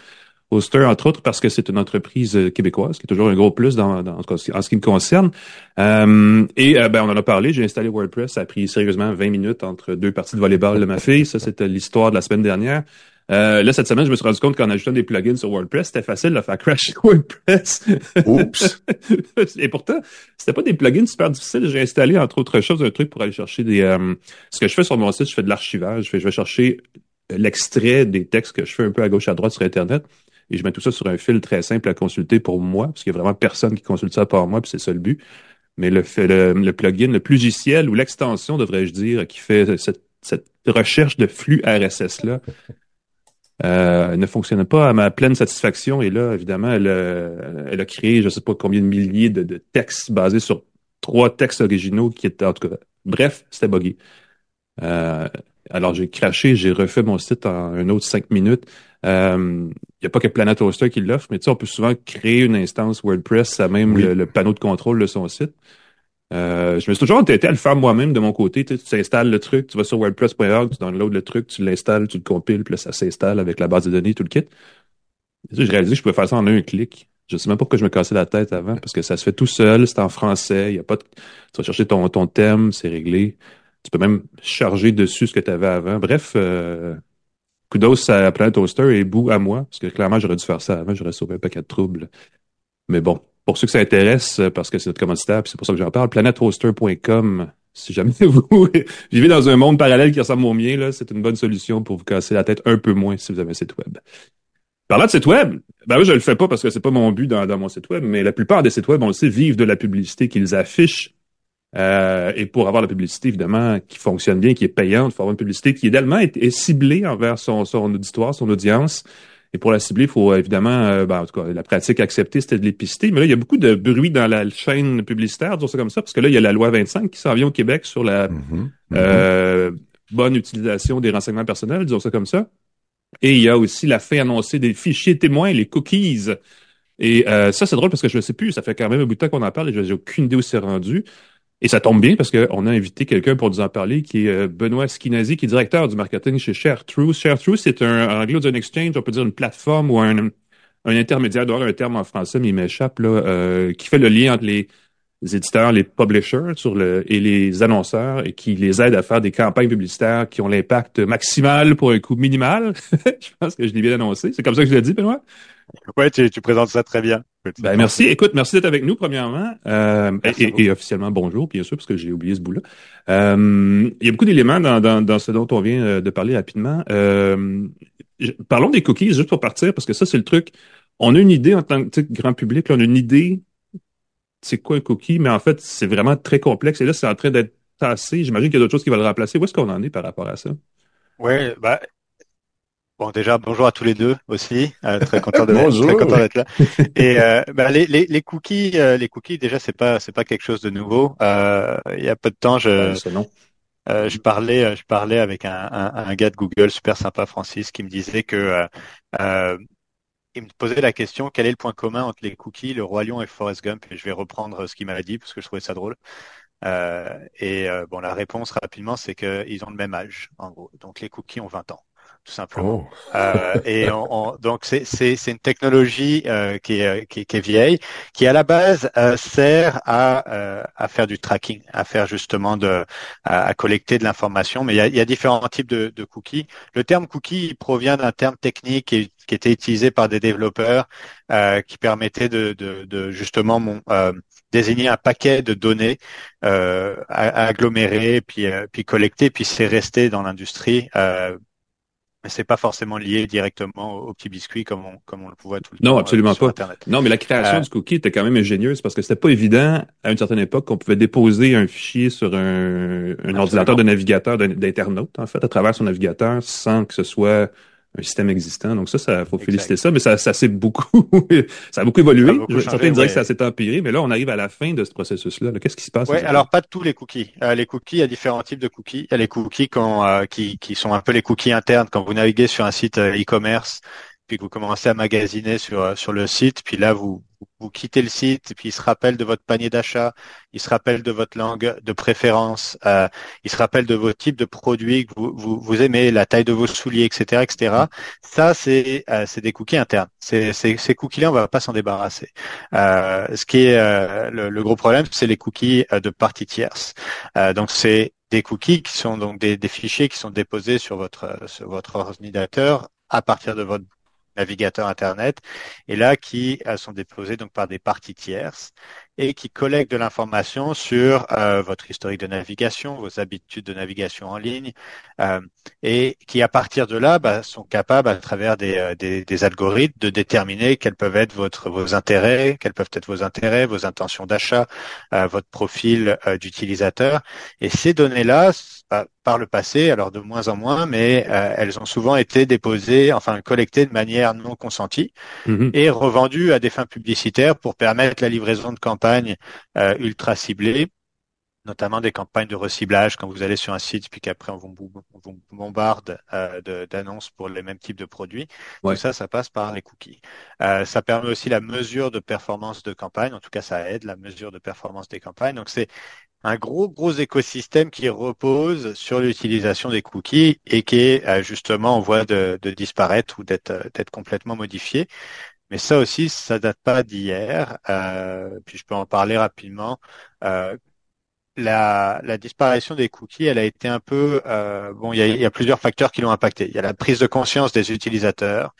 Hoster, entre autres, parce que c'est une entreprise euh, québécoise, qui est toujours un gros plus dans, dans en ce qui me concerne. Euh, et euh, ben, on en a parlé, j'ai installé WordPress, ça a pris sérieusement 20 minutes entre deux parties de volleyball de ma fille. Ça, c'était l'histoire de la semaine dernière. Euh, là, cette semaine, je me suis rendu compte qu'en ajoutant des plugins sur WordPress, c'était facile de faire crash (laughs) WordPress. Oups! (laughs) Et pourtant, c'était pas des plugins super difficiles. J'ai installé, entre autres choses, un truc pour aller chercher des... ce que je fais sur mon site, je fais de l'archivage. Je, vais chercher l'extrait des textes que je fais un peu à gauche à droite sur Internet et je mets tout ça sur un fil très simple à consulter pour moi, parce qu'il y a vraiment personne qui consulte ça par moi, puis c'est ça le but. Mais le, le, le plugin, le logiciel ou l'extension, devrais-je dire, qui fait cette, cette recherche de flux RSS-là, euh, ne fonctionne pas à ma pleine satisfaction. Et là, évidemment, elle, a, elle a créé, je sais pas combien de milliers de, de, textes basés sur trois textes originaux qui étaient, en tout cas, bref, c'était buggy. Euh, alors, j'ai craché, j'ai refait mon site en un autre cinq minutes. Il euh, n'y a pas que Planet Hoster qui l'offre, mais tu sais, on peut souvent créer une instance WordPress à même le, panneau de contrôle de son site. Euh, je me suis toujours entêté à le faire moi-même de mon côté. Tu, tu installes le truc, tu vas sur WordPress.org, tu downloads le truc, tu l'installes, tu le compiles, puis là, ça s'installe avec la base de données, tout le kit. Je réalisé que je pouvais faire ça en un clic. Je sais même pas pourquoi je me cassais la tête avant, parce que ça se fait tout seul, c'est en français, il y a pas de... Tu vas chercher ton, ton thème, c'est réglé. Tu peux même charger dessus ce que tu avais avant. Bref, euh, kudos à Planet Toaster et bout à moi, parce que clairement, j'aurais dû faire ça avant, j'aurais sauvé un paquet de troubles. Mais bon, pour ceux que ça intéresse, parce que c'est notre commanditaire, c'est pour ça que j'en parle, planethoster.com, si jamais (laughs) vous vivez dans un monde parallèle qui ressemble au mien, là, c'est une bonne solution pour vous casser la tête un peu moins si vous avez un site web. Parlant de site web, ben oui, je le fais pas parce que c'est pas mon but dans, dans, mon site web, mais la plupart des sites web, on le sait, vivent de la publicité qu'ils affichent euh, et pour avoir la publicité, évidemment, qui fonctionne bien, qui est payante, il faut avoir une publicité qui, également, est, est ciblée envers son, son auditoire, son audience. Et pour la cibler, il faut évidemment, euh, ben, en tout cas, la pratique acceptée, c'était de l'épister. Mais là, il y a beaucoup de bruit dans la chaîne publicitaire, disons ça comme ça, parce que là, il y a la loi 25 qui s'en vient au Québec sur la mm-hmm. Mm-hmm. Euh, bonne utilisation des renseignements personnels, disons ça comme ça. Et il y a aussi la fin annoncée des fichiers témoins, les cookies. Et euh, ça, c'est drôle parce que je ne sais plus, ça fait quand même un bout de temps qu'on en parle et je n'ai aucune idée où c'est rendu. Et ça tombe bien parce qu'on a invité quelqu'un pour nous en parler, qui est euh, Benoît Skinazi, qui est directeur du marketing chez ShareTruth. ShareTruth, c'est un, en anglais, exchange, on peut dire une plateforme ou un, intermédiaire, d'avoir un terme en français, mais il m'échappe, là, euh, qui fait le lien entre les, éditeurs, les publishers et les annonceurs et qui les aide à faire des campagnes publicitaires qui ont l'impact maximal pour un coût minimal. (laughs) je pense que je l'ai bien annoncé. C'est comme ça que je l'ai dit, Benoît? Ouais, tu, tu présentes ça très bien. Ben, merci. Écoute, merci d'être avec nous, premièrement. Euh, et, officiellement, bonjour, bien sûr, parce que j'ai oublié ce bout-là. Euh, il y a beaucoup d'éléments dans, dans, dans, ce dont on vient euh, de parler rapidement. Euh, parlons des cookies, juste pour partir, parce que ça, c'est le truc. On a une idée en tant que grand public, on a une idée, c'est quoi un cookie, mais en fait, c'est vraiment très complexe. Et là, c'est en train d'être tassé. J'imagine qu'il y a d'autres choses qui vont le remplacer. Où est-ce qu'on en est par rapport à ça? Ouais, bah, Bon, déjà, bonjour à tous les deux aussi. Euh, très (laughs) content d'être là. Et euh, bah, les, les, les, cookies, euh, les cookies, déjà, c'est pas c'est pas quelque chose de nouveau. Euh, il y a peu de temps, je je parlais je parlais avec un, un, un, gars de Google super sympa, Francis, qui me disait que il me posait la question quel est le point commun entre les cookies, le roi lion et Forrest Gump? Et je vais reprendre ce qu'il m'a dit parce que je trouvais ça drôle. et bon, la réponse rapidement, c'est qu'ils ont le même âge, en gros. Donc les cookies ont 20 ans tout simplement. Oh. Euh, et on, donc c'est c'est c'est une technologie euh, qui, est, qui, qui est vieille, qui à la base euh, sert à euh, à faire du tracking, à faire justement de à, collecter de l'information. Mais il y a, il y a différents types de, de cookies. Le terme cookie provient d'un terme technique qui, qui, était utilisé par des développeurs euh, qui permettait de, de, de justement mon, désigner un paquet de données euh, à, agglomérer, puis, puis collecter, puis c'est resté dans l'industrie euh, mais c'est pas forcément lié directement au, petit biscuit comme on, comme on le pouvait tout le non, temps. Non, absolument pas. Non, mais la création euh, du cookie était quand même ingénieuse parce que c'était pas évident à une certaine époque qu'on pouvait déposer un fichier sur un, un ordinateur de navigateur d'internaute, en fait, à travers son navigateur sans que ce soit un système existant. Donc ça, ça faut féliciter ça, mais ça, ça s'est beaucoup, (laughs) ça a beaucoup évolué. Certains diraient que ça s'est empiré, mais là, on arrive à la fin de ce processus-là. Qu'est-ce qui se passe? Oui, alors pas tous les cookies. Euh, les cookies, il y a différents types de cookies. Il y a les cookies quand, euh, qui, qui sont un peu les cookies internes quand vous naviguez sur un site euh, e-commerce puis que vous commencez à magasiner sur euh, sur le site, puis là vous vous quittez le site, puis il se rappelle de votre panier d'achat, il se rappelle de votre langue de préférence, euh, il se rappelle de vos types de produits que vous, vous, vous, aimez, la taille de vos souliers, etc., etc. Ça c'est euh, des cookies internes. C'est ces cookies-là on va pas s'en débarrasser. Euh, ce qui est euh, le, le, gros problème, c'est les cookies de parties tierces. donc c'est des cookies qui sont donc des, des, fichiers qui sont déposés sur votre sur votre ordinateur à partir de votre navigateurs Internet, et là qui euh, sont déposés donc par des parties tierces et qui collectent de l'information sur euh, votre historique de navigation, vos habitudes de navigation en ligne, euh, et qui à partir de là bah, sont capables à travers des, des, des, algorithmes de déterminer quels peuvent être votre, vos intérêts, quels peuvent être vos intérêts, vos intentions d'achat, votre profil d'utilisateur, et ces données-là par le passé, alors de moins en moins, mais euh, elles ont souvent été déposées, enfin collectées de manière non consentie mhm. et revendues à des fins publicitaires pour permettre la livraison de campagnes euh, ultra ciblées, notamment des campagnes de reciblage quand vous allez sur un site puis qu'après on vous, bombarde euh, d'annonces pour les mêmes types de produits. Tout ça, ça passe par les cookies. ça permet aussi la mesure de performance de campagne, en tout cas ça aide la mesure de performance des campagnes. Donc c'est un gros gros écosystème qui repose sur l'utilisation des cookies et qui est euh, justement en voie de, disparaître ou d'être euh, d'être complètement modifié. Mais ça aussi, ça date pas d'hier. Euh, puis je peux en parler rapidement. la, la, disparition des cookies, elle a été un peu bon. Il y a, y a plusieurs facteurs qui l'ont impacté. Il y a la prise de conscience des utilisateurs.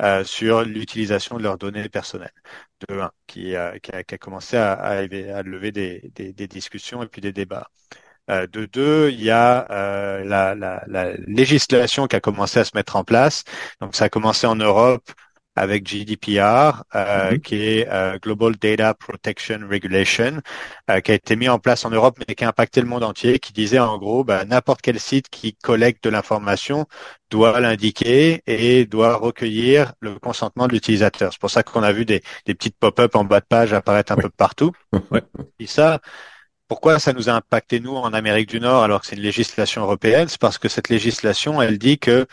Euh, sur l'utilisation de leurs données personnelles. De un, qui, a, qui, a, commencé à, à, lever des, des, discussions et puis des débats. Euh, de deux, il y a euh, la, la, la, législation qui a commencé à se mettre en place. Donc ça a commencé en Europe avec GDPR, euh, mm-hmm. qui est euh, Global Data Protection Regulation, euh, qui a été mis en place en Europe, mais qui a impacté le monde entier, qui disait en gros, bah, n'importe quel site qui collecte de l'information doit l'indiquer et doit recueillir le consentement de l'utilisateur. C'est pour ça qu'on a vu des, des petites pop-up en bas de page apparaître un peu partout. (laughs) Et ça, pourquoi ça nous a impacté nous en Amérique du Nord alors que c'est une législation européenne? C'est parce que cette législation, elle dit que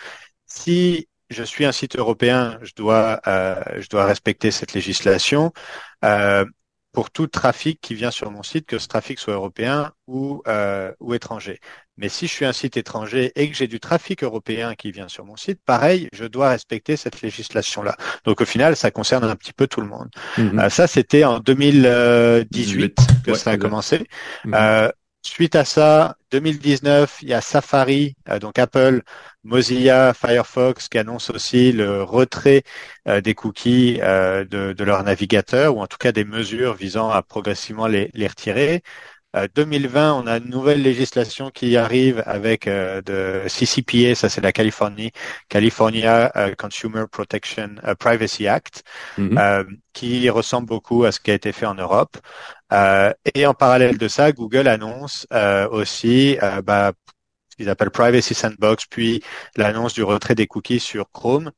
si je suis un site européen, je dois, euh, je dois respecter cette législation euh, pour tout trafic qui vient sur mon site, que ce trafic soit européen ou, euh, ou étranger. Mais si je suis un site étranger et que j'ai du trafic européen qui vient sur mon site, pareil, je dois respecter cette législation-là. Donc au final, ça concerne un petit peu tout le monde. Mhm. ça, c'était en 2018 que ça a commencé. Mhm. Suite à ça, 2019, il y a Safari, euh, donc Apple, Mozilla, Firefox qui annonce aussi le retrait euh, des cookies euh, de, de, leur navigateur ou en tout cas des mesures visant à progressivement les retirer. 2020, on a une nouvelle législation qui arrive avec de CCPA, ça c'est la Californie, California Consumer Protection Privacy Act, mm-hmm. qui ressemble beaucoup à ce qui a été fait en Europe. Euh, et en parallèle de ça, Google annonce euh, aussi euh, bah, ce qu'ils appellent Privacy Sandbox, puis l'annonce du retrait des cookies sur Chrome,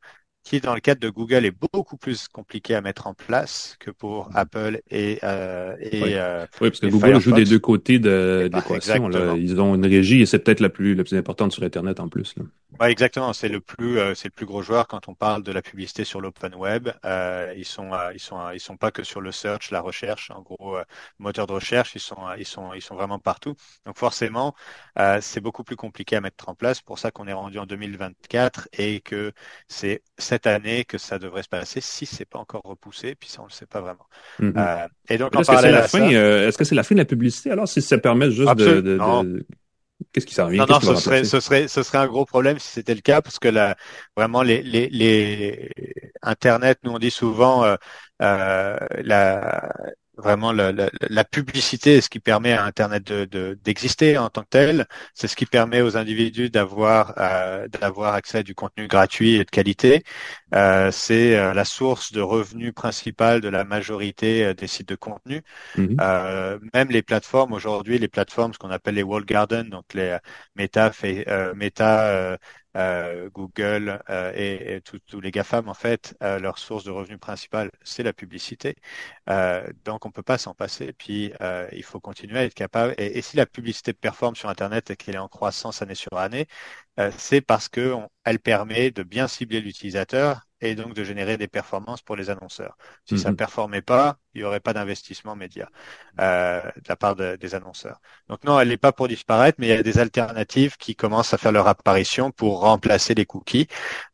qui dans le cadre de Google est beaucoup plus compliqué à mettre en place que pour Apple et, euh, et oui. oui. parce que Google joue des deux côtés de, l'équation. Ils ont une régie et c'est peut-être la plus la plus importante sur Internet en plus. Là. Ouais, exactement. C'est le plus, euh, c'est le plus gros joueur quand on parle de la publicité sur l'open web. Euh, ils sont, euh, ils sont, ils sont pas que sur le search, la recherche. En gros, moteur de recherche, ils sont, ils sont, ils sont vraiment partout. Donc forcément, c'est beaucoup plus compliqué à mettre en place. Pour ça qu'on est rendu en 2024 et que c'est cette année que ça devrait se passer si c'est pas encore repoussé. Puis ça, on le sait pas vraiment. Mm-hmm. et donc, est-ce que c'est la fin Est-ce que c'est la fin de la publicité Alors, si ça permet juste de, de, de Qu'est-ce qui s'en Non, non, ce serait, ce serait, ce serait un gros problème si c'était le cas, parce que là, vraiment, les, les, les Internet, nous on dit souvent, euh, euh, la, vraiment la, la, la, publicité est ce qui permet à Internet de, d'exister en tant que tel. C'est ce qui permet aux individus d'avoir euh, d'avoir accès à du contenu gratuit et de qualité. Euh, c'est euh, la source de revenus principale de la majorité euh, des sites de contenu. Mhm. même les plateformes aujourd'hui, les plateformes, ce qu'on appelle les wall garden, donc les Meta, fait, Meta euh, Google euh, et, tous les GAFAM, en fait, euh, leur source de revenus principale, c'est la publicité. donc, on peut pas s'en passer. Puis, il faut continuer à être capable. Et, si la publicité performe sur Internet et qu'elle est en croissance année sur année, c'est parce qu'elle permet de bien cibler l'utilisateur et donc de générer des performances pour les annonceurs. Si ça ne mhm. performait pas, il n'y aurait pas d'investissement média euh, de la part des annonceurs. Donc non, elle n'est pas pour disparaître, mais il y a des alternatives qui commencent à faire leur apparition pour remplacer les cookies.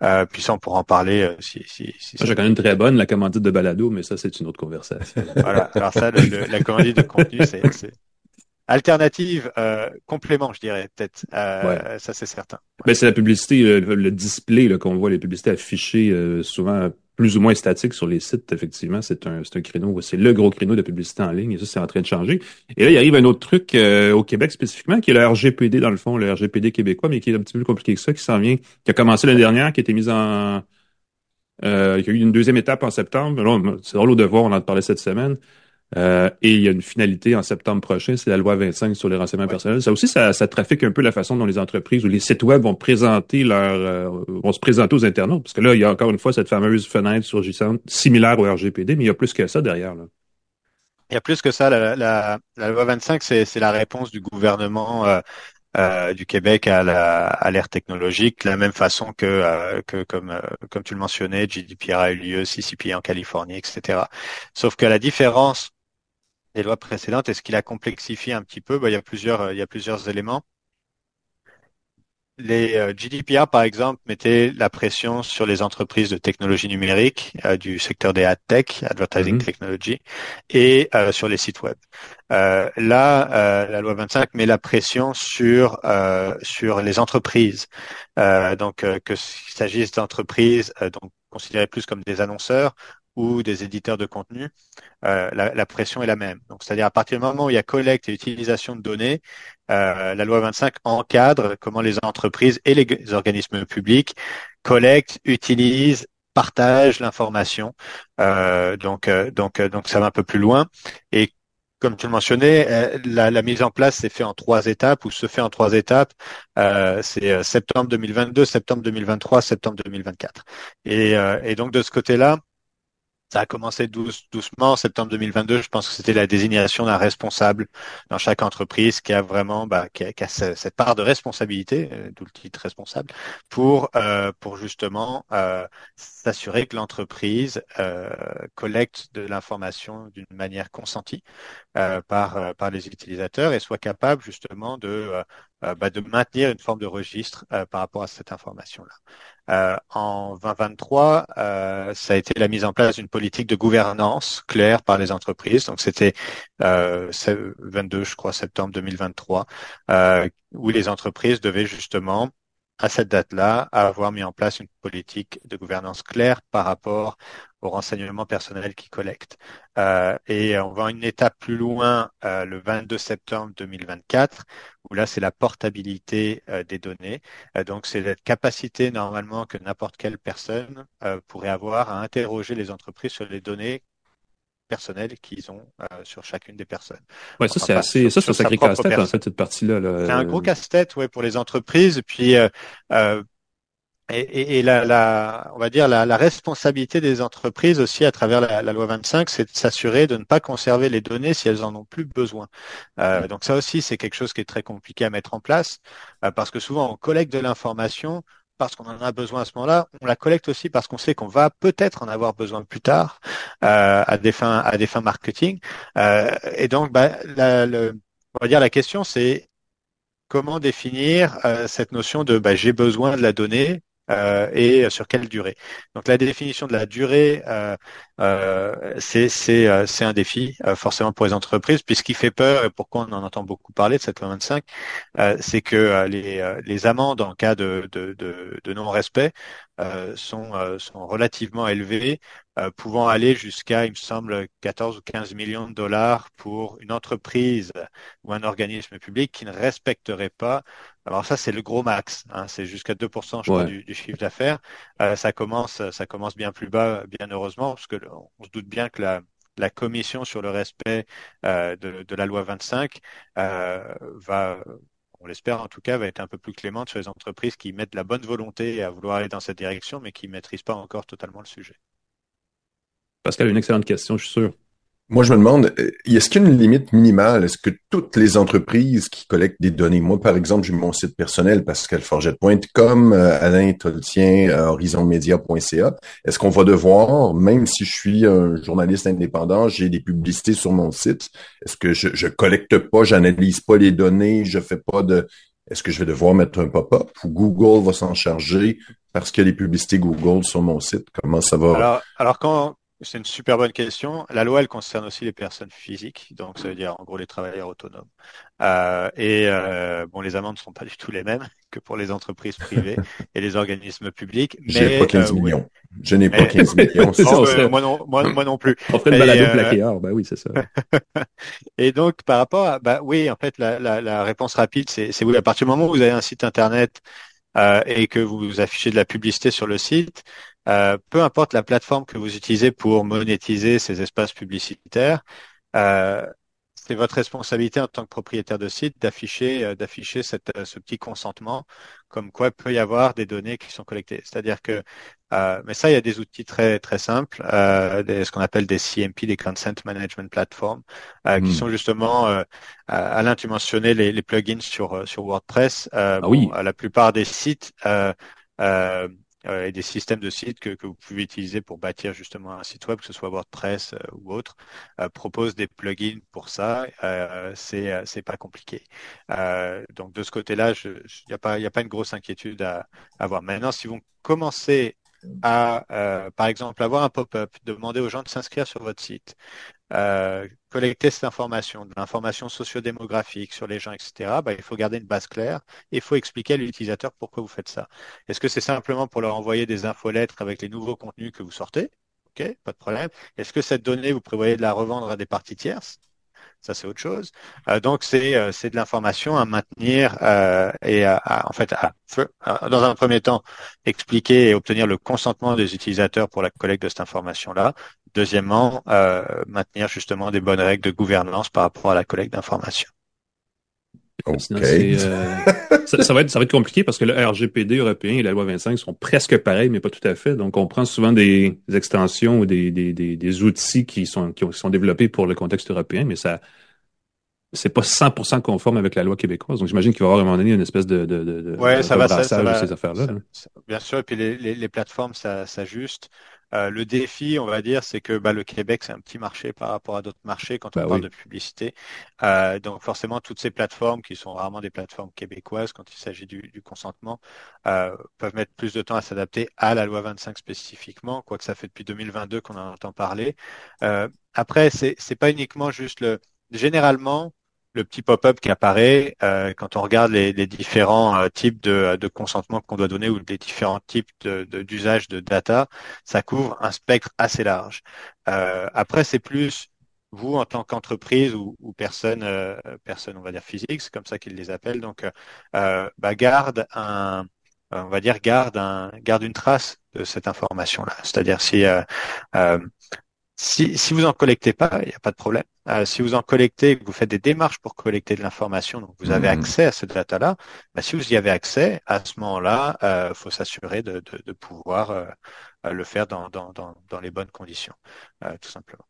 Euh, puis ça, on pourra en parler euh, si. si, si J'ai quand même une très bonne, la commandite de balado, mais ça, c'est une autre conversation. voilà. Alors ça, la commandite de contenu, c'est alternative, euh, complément, je dirais peut-être. Euh, ça, c'est certain. Ben, c'est la publicité, le, display qu'on voit, les publicités affichées euh, souvent plus ou moins statiques sur les sites. Effectivement, c'est un, c'est un créneau, c'est le gros créneau de publicité en ligne et ça, c'est en train de changer. Et là, il arrive un autre truc au Québec spécifiquement, qui est le RGPD dans le fond, le RGPD québécois, mais qui est un petit peu plus compliqué que ça, qui s'en vient, qui a commencé l'année dernière, qui a été mise en euh, il y a eu une deuxième étape en septembre. C'est drôle de voir, on en parlait cette semaine. Euh, et il y a une finalité en septembre prochain, c'est la loi 25 sur les renseignements personnels. Ça aussi, ça, ça, trafique un peu la façon dont les entreprises ou les sites web vont présenter leur, euh, vont se présenter aux internautes. Parce que là, il y a encore une fois cette fameuse fenêtre surgissante similaire au RGPD, mais il y a plus que ça derrière. Là. Il y a plus que ça. La, la, la loi 25, c'est la réponse du gouvernement euh, euh, du Québec à l'ère technologique, de la même façon que, euh, que comme, euh, comme tu le mentionnais, GDPR a eu lieu, CCP en Californie, etc. Sauf que la différence des lois précédentes, est-ce qu'il a complexifié un petit peu? Bah, il, y a plusieurs, il y a plusieurs éléments les euh, GDPR, par exemple, mettaient la pression sur les entreprises de technologie numérique euh, du secteur des ad tech, advertising mhm. technology, et euh, sur les sites web. là, la loi 25 met la pression sur sur les entreprises. donc, que s'il s'agisse d'entreprises donc considérées plus comme des annonceurs ou des éditeurs de contenu, euh, la, la, pression est la même. Donc, c'est-à-dire à partir du moment où il y a collecte et utilisation de données, euh, la loi 25 encadre comment les entreprises et les, organismes publics collectent, utilisent, partagent l'information. Euh, donc, euh, donc, euh, donc, ça va un peu plus loin. Et comme tu le mentionnais, euh, la, la, mise en place s'est fait en trois étapes ou se fait en trois étapes. Euh, c'est septembre 2022, septembre 2023, septembre 2024. Et, et donc de ce côté-là, ça a commencé doucement en septembre 2022. Je pense que c'était la désignation d'un responsable dans chaque entreprise qui a vraiment, bah, qui, a, cette part de responsabilité, euh, d'où le titre responsable, pour euh, pour justement euh, s'assurer que l'entreprise collecte de l'information d'une manière consentie par par les utilisateurs et soit capable justement de bah, de maintenir une forme de registre par rapport à cette information-là. Euh, en 2023, euh, ça a été la mise en place d'une politique de gouvernance claire par les entreprises. Donc c'était euh, 22, je crois, septembre 2023, euh, où les entreprises devaient justement à cette date-là, avoir mis en place une politique de gouvernance claire par rapport aux renseignements personnels qu'ils collectent. Euh, et on va une étape plus loin euh, le 22 septembre 2024, où là c'est la portabilité euh, des données. Euh, donc c'est la capacité normalement que n'importe quelle personne euh, pourrait avoir à interroger les entreprises sur les données personnel qu'ils ont euh, sur chacune des personnes. Ouais, ça c'est assez, ça c'est un sacré casse-tête en fait cette partie-là. C'est un gros casse-tête, ouais, pour les entreprises. Et puis euh, euh, et, et, la, la, on va dire la, la, responsabilité des entreprises aussi à travers la, la loi 25, c'est de s'assurer de ne pas conserver les données si elles en ont plus besoin. Euh, donc ça aussi, c'est quelque chose qui est très compliqué à mettre en place euh, parce que souvent on collecte de l'information parce qu'on en a besoin à ce moment-là, on la collecte aussi parce qu'on sait qu'on va peut-être en avoir besoin plus tard euh, à des fins à des fins marketing. Euh, et donc, bah, la, le, on va dire la question, c'est comment définir euh, cette notion de bah, j'ai besoin de la donnée euh, et sur quelle durée. Donc la définition de la durée, euh, c'est c'est euh, c'est un défi forcément pour les entreprises, puisqu'il fait peur et pourquoi on en entend beaucoup parler de cette loi 25, c'est que les les amendes en cas de de, de, de non-respect sont sont relativement élevées euh, pouvant aller jusqu'à, il me semble, 14 ou 15 millions de dollars pour une entreprise ou un organisme public qui ne respecterait pas. Alors ça, c'est le gros max. Hein, c'est jusqu'à 2%, je crois, du, du, chiffre d'affaires. Euh, ça commence, ça commence bien plus bas, bien heureusement, parce que on se doute bien que la, commission sur le respect euh, de, de, la loi 25 euh, va on l'espère en tout cas, va être un peu plus clémente sur les entreprises qui mettent la bonne volonté à vouloir aller dans cette direction, mais qui ne maîtrisent pas encore totalement le sujet. Pascal, une excellente question, je suis sûr. Moi, je me demande, euh, est-ce qu'il y a une limite minimale? Est-ce que toutes les entreprises qui collectent des données, moi, par exemple, j'ai mon site personnel, pascalforget.com, euh, Alain Toltien, euh, horizonmedia.ca. Est-ce qu'on va devoir, même si je suis un journaliste indépendant, j'ai des publicités sur mon site, est-ce que je, je collecte pas, j'analyse pas les données, je fais pas de... Est-ce que je vais devoir mettre un pop-up ou Google va s'en charger parce a des publicités Google sur mon site? Comment ça va? Alors, alors quand, c'est une super bonne question. La loi, elle concerne aussi les personnes physiques, donc ça veut dire en gros les travailleurs autonomes. Euh, et euh, bon, les amendes ne sont pas du tout les mêmes (laughs) que pour les entreprises privées et les organismes publics. J'ai pas 15 euh, millions. Je n'ai pas 15 millions. (laughs) moi, non, moi, moi, non plus. On ferait le balado plaqué bah oui, c'est ça. (laughs) et donc, par rapport à, bah oui, en fait, la, la, la réponse rapide, c'est oui, à partir du moment où vous avez un site internet euh, et que vous affichez de la publicité sur le site, euh, peu importe la plateforme que vous utilisez pour monétiser ces espaces publicitaires, euh, c'est votre responsabilité en tant que propriétaire de site d'afficher euh, d'afficher cette, euh, ce petit consentement, comme quoi il peut y avoir des données qui sont collectées. C'est-à-dire que, euh, mais ça, il y a des outils très très simples, des, ce qu'on appelle des CMP, des Consent Management Platform, qui hmm. sont justement, Alain, tu mentionnais les, les plugins sur sur WordPress. ah oui. la plupart des sites euh, et des systèmes de sites que, vous pouvez utiliser pour bâtir justement un site web, que ce soit WordPress euh, ou autre, euh, propose des plugins pour ça. Euh, c'est c'est pas compliqué. donc de ce côté-là, il n'y a pas il a pas une grosse inquiétude à, avoir. Maintenant, si vous commencez à, par exemple, avoir un pop-up, demander aux gens de s'inscrire sur votre site, euh, collecter cette information, de l'information sociodémographique sur les gens, etc., bah, il faut garder une base claire et il faut expliquer à l'utilisateur pourquoi vous faites ça. Est-ce que c'est simplement pour leur envoyer des infolettres avec les nouveaux contenus que vous sortez? Ok, pas de problème. Est-ce que cette donnée, vous prévoyez de la revendre à des parties tierces? Ça c'est autre chose. Euh, donc c'est euh, c'est de l'information à maintenir euh, et à, en fait à, dans un premier temps expliquer et obtenir le consentement des utilisateurs pour la collecte de cette information là. Deuxièmement, euh, maintenir justement des bonnes règles de gouvernance par rapport à la collecte d'informations. Okay. Euh, (laughs) ça, va être, ça va être compliqué parce que le RGPD européen et la loi 25 sont presque pareils, mais pas tout à fait. Donc, on prend souvent des, extensions ou des, des, des, des, outils qui sont, qui sont développés pour le contexte européen, mais ça c'est pas 100% conforme avec la loi québécoise. Donc, j'imagine qu'il va y avoir à un moment donné une espèce de, de, de, ouais, ça va, ça, va, ces affaires-là. Bien sûr, et puis les, les, les plateformes s'ajustent. Euh, le défi, on va dire, c'est que bah, le Québec, c'est un petit marché par rapport à d'autres marchés quand on bah parle de publicité. Euh, donc forcément, toutes ces plateformes, qui sont rarement des plateformes québécoises quand il s'agit du, du, consentement, euh, peuvent mettre plus de temps à s'adapter à la loi 25 spécifiquement, quoique ça fait depuis 2022 qu'on en entend parler. Euh, après, c'est pas uniquement juste le... Généralement, le petit pop-up qui apparaît euh, quand on regarde les, les différents euh, types de, de consentement qu'on doit donner ou les différents types d'usage de, de, data, ça couvre un spectre assez large. Euh, après, c'est plus vous en tant qu'entreprise ou, ou, personne, euh, personne, on va dire physique, c'est comme ça qu'ils les appellent. Donc, bah, garde un, on va dire garde un, garde une trace de cette information-là. C'est-à-dire si si, si vous en collectez pas, il n'y a pas de problème. Euh, si vous en collectez, que vous faites des démarches pour collecter de l'information, donc vous avez mmh. accès à cette data-là, bah, si vous y avez accès, à ce moment-là, il euh, faut s'assurer de, de, de pouvoir euh, le faire dans, dans, dans, dans, les bonnes conditions, tout simplement.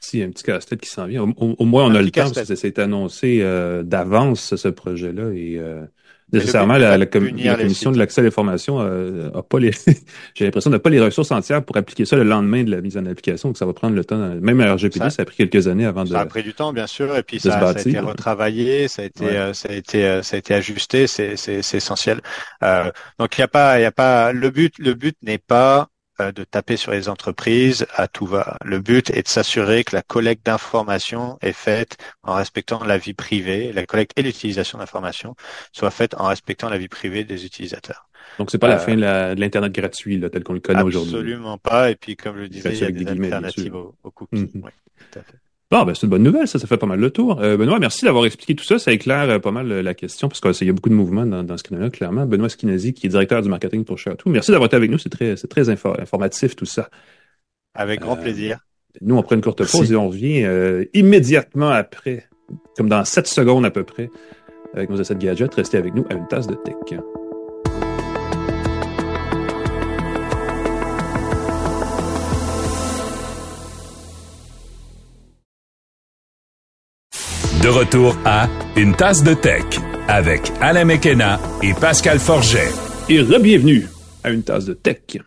Si, un petit casse-tête qui s'en vient. Au, moins, on a le temps parce que ça s'est annoncé euh, d'avance, ce projet-là. Et euh, nécessairement, la, la, commission de l'accès à l'information euh, a pas les. (laughs) J'ai l'impression n'a pas les ressources entières pour appliquer ça le lendemain de la mise en application. Donc, ça va prendre le temps. Même à RGPD, ça, a pris quelques années avant de. Ça a pris du temps, bien sûr, et puis ça, ça, a été retravaillé, ça a été, euh, ça a été, euh, ça a été ajusté. C'est, essentiel. Euh, donc, il n'y a pas, il y a pas. Le but, le but n'est pas de taper sur les entreprises à tout va. Le but est de s'assurer que la collecte d'informations est faite en respectant la vie privée, la collecte et l'utilisation d'informations soit faite en respectant la vie privée des utilisateurs. Donc c'est pas la euh, fin de l'internet gratuit là, tel qu'on le connaît aujourd'hui. Absolument pas. Et puis comme je le disais, il y a des, alternatives aux, cookies. Mm-hmm. Oui, tout à fait. Bon, ben, c'est une bonne nouvelle, ça, ça fait pas mal le tour. Euh, Benoît, merci d'avoir expliqué tout ça. Ça éclaire euh, pas mal euh, la question, parce qu'il y a beaucoup de mouvements dans, dans ce créneau-là, clairement. Benoît Skinazi, qui est directeur du marketing pour Chatou. Merci d'avoir été avec nous. C'est très, c'est très informatif, tout ça. Avec grand plaisir. Nous, on prend une courte pause et on revient immédiatement après, comme dans 7 secondes à peu près, avec nos de gadgets. Restez avec nous à une tasse de tech. De retour à Une tasse de tech avec Alain Mekena et Pascal Forget. Et re-bienvenue à Une tasse de tech.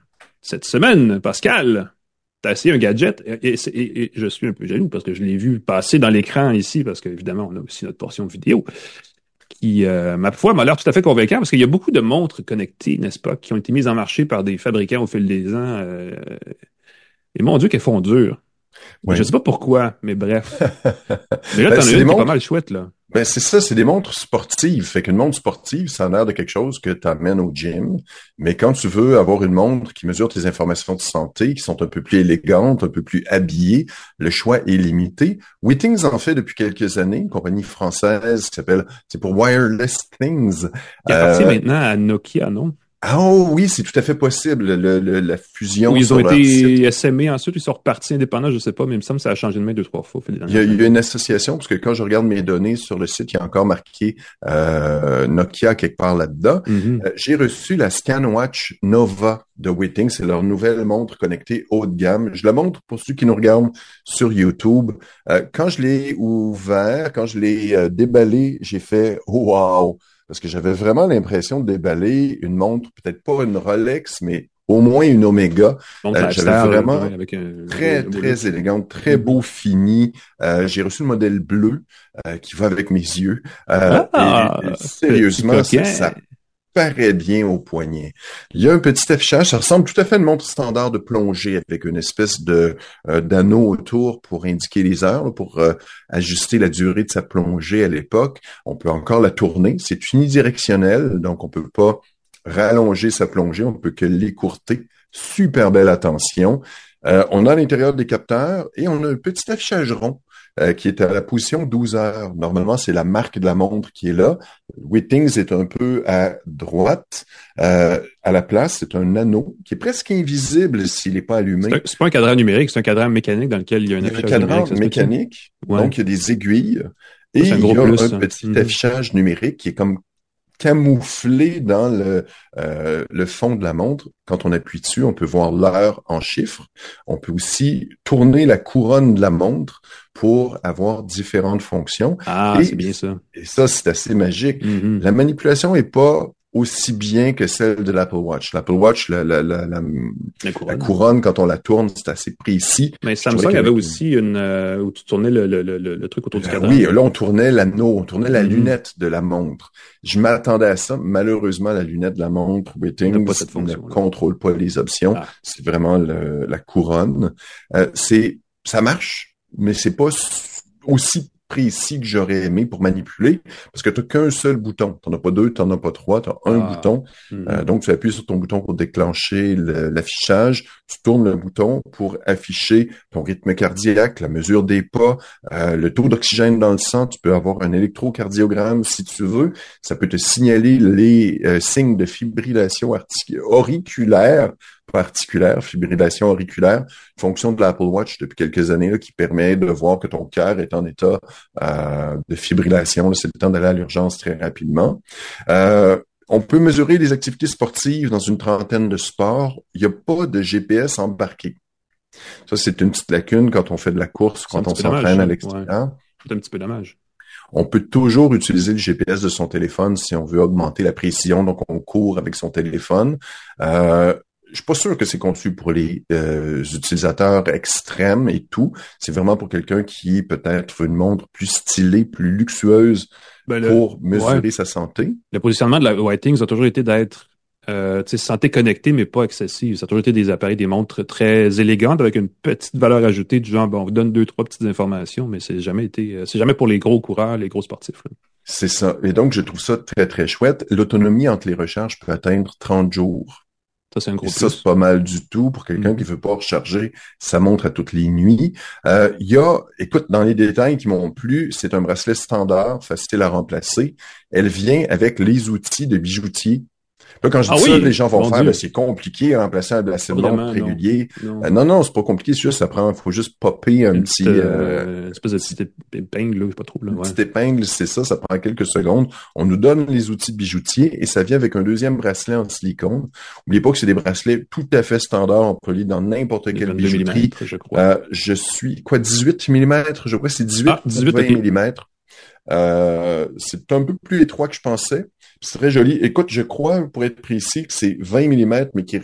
Cette semaine, Pascal, t'as essayé un gadget et, je suis un peu jaloux parce que je l'ai vu passer dans l'écran ici parce qu'évidemment, on a aussi notre portion vidéo qui, euh, ma foi, m'a l'air tout à fait convaincant parce qu'il y a beaucoup de montres connectées, n'est-ce pas, qui ont été mises en marché par des fabricants au fil des ans. Euh, et mon Dieu, qu'elles font dur. Je Je sais pas pourquoi, mais bref. (laughs) mais là, ben, t'en as une montres... pas mal chouette, là. Ben, c'est ça, c'est des montres sportives. Fait qu'une montre sportive, ça a l'air de quelque chose que tu amènes au gym. Mais quand tu veux avoir une montre qui mesure tes informations de santé, qui sont un peu plus élégantes, un peu plus habillées, le choix est limité. Wittings en fait depuis quelques années, une compagnie française qui s'appelle, c'est pour Wireless Things. Qui appartient euh, maintenant à Nokia, non? Ah oh, oui, c'est tout à fait possible, le, la fusion. ils ont été SME ensuite, ils sont repartis indépendants, je sais pas, mais il me semble que ça a changé de main deux, trois fois. Il y, a, il y a une association, parce que quand je regarde mes données sur le site, il y a encore marqué euh, Nokia quelque part là-dedans. Mm-hmm. Euh, j'ai reçu la ScanWatch Nova de Witting, c'est leur nouvelle montre connectée haut de gamme. Je la montre pour ceux qui nous regardent sur YouTube. Euh, quand je l'ai ouvert, quand je l'ai déballé, j'ai fait « wow » parce que j'avais vraiment l'impression de déballer une montre, peut-être pas une Rolex, mais au moins une Oméga. Euh, j'avais vraiment très, très élégante, très beau fini. Euh, j'ai reçu le modèle bleu euh, qui va avec mes yeux. Ah, sérieusement, ça, paraît bien au poignet. Il y a un petit affichage, ça ressemble tout à fait à une montre standard de plongée avec une espèce de euh, d'anneau autour pour indiquer les heures, pour euh, ajuster la durée de sa plongée à l'époque. On peut encore la tourner, c'est unidirectionnel, donc on peut pas rallonger sa plongée, on peut que l'écourter. Super belle attention. Euh, on a à l'intérieur des capteurs et on a un petit affichage rond euh, qui est à la position 12 heures. Normalement, c'est la marque de la montre qui est là. Wittings est un peu à droite. Euh, à la place, c'est un anneau qui est presque invisible s'il n'est pas allumé. C'est pas un cadran numérique, c'est un cadran mécanique dans lequel il y a un affichage un cadran mécanique, donc il y a des aiguilles. Et il y a un petit mm-hmm. affichage numérique qui est comme camouflé dans le, euh, le fond de la montre. Quand on appuie dessus, on peut voir l'heure en chiffres. On peut aussi tourner la couronne de la montre pour avoir différentes fonctions. Ah, c'est bien ça. Et ça, c'est assez magique. Mm-hmm. La manipulation est pas aussi bien que celle de l'Apple Watch. L'Apple Watch, la, la, la, la, couronne. quand on la tourne, c'est assez précis. Mais Samsung avait aussi une euh, où tu tournais le, le, le, truc autour du cadran. Oui, là on tournait l'anneau, on tournait la mm-hmm. lunette de la montre. Je m'attendais à ça. Malheureusement, la lunette de la montre Wittings ne contrôle pas les options. Ah. C'est vraiment la couronne. Euh, c'est ça marche, mais c'est pas aussi précis que j'aurais aimé pour manipuler, parce que tu n'as qu'un seul bouton. Tu n'en as pas deux, tu n'en as pas trois, tu as un ah. bouton. Mm-hmm. Euh, donc, tu appuies sur ton bouton pour déclencher l'affichage. Tu tournes le bouton pour afficher ton rythme cardiaque, la mesure des pas, euh, le taux d'oxygène dans le sang. Tu peux avoir un électrocardiogramme si tu veux. Ça peut te signaler les euh, signes de fibrillation auriculaire particulière, fibrillation auriculaire, fonction de l'Apple Watch depuis quelques années là, qui permet de voir que ton cœur est en état euh, de fibrillation. C'est le temps d'aller à l'urgence très rapidement. Euh, on peut mesurer les activités sportives dans une trentaine de sports. Il n'y a pas de GPS embarqué. Ça, c'est une petite lacune quand on fait de la course, quand on s'entraîne à l'extérieur. C'est un petit peu dommage. On peut toujours utiliser le GPS de son téléphone si on veut augmenter la précision, donc on court avec son téléphone. Euh, je suis pas sûr que c'est conçu pour les euh, utilisateurs extrêmes et tout. C'est vraiment pour quelqu'un qui peut-être veut une montre plus stylée, plus luxueuse ben, pour mesurer sa santé. Le positionnement de la Whitings a toujours été d'être euh, santé connectée, mais pas excessive. Ça a toujours été des appareils, des montres très élégantes avec une petite valeur ajoutée du genre, bon, on vous donne deux, trois petites informations, mais c'est jamais été, euh, c'est jamais pour les gros coureurs, les gros sportifs. C'est ça. Et donc, je trouve ça très, très chouette. L'autonomie entre les recharges peut atteindre 30 jours. Ça, c'est un gros Ça, c'est pas mal du tout pour quelqu'un mm-hmm. qui veut pas recharger sa montre à toutes les nuits. Euh, il y a, écoute, dans les détails qui m'ont plu, c'est un bracelet standard, facile à remplacer. Elle vient avec les outils de bijoutier Là, quand je dis ah ça, les gens vont faire, ben, c'est compliqué à remplacer un montre régulier. Non, euh, non, non, c'est pas compliqué, c'est juste, ça prend, faut juste popper un petit, euh, euh, espèce de petite épingle, là, pas trop, là. Une petite épingle, c'est ça, ça prend quelques secondes. On nous donne les outils de bijoutier et ça vient avec un deuxième bracelet en silicone. N'oubliez pas que c'est des bracelets tout à fait standards, on peut lire dans n'importe quelle bijouterie. Je, crois. Euh, je suis, quoi, 18 mm, je crois, c'est 18, 18 mm. Euh, c'est un peu plus étroit que je pensais. C'est très joli. Écoute, je crois, pour être précis, que c'est 20 mm, mais qui,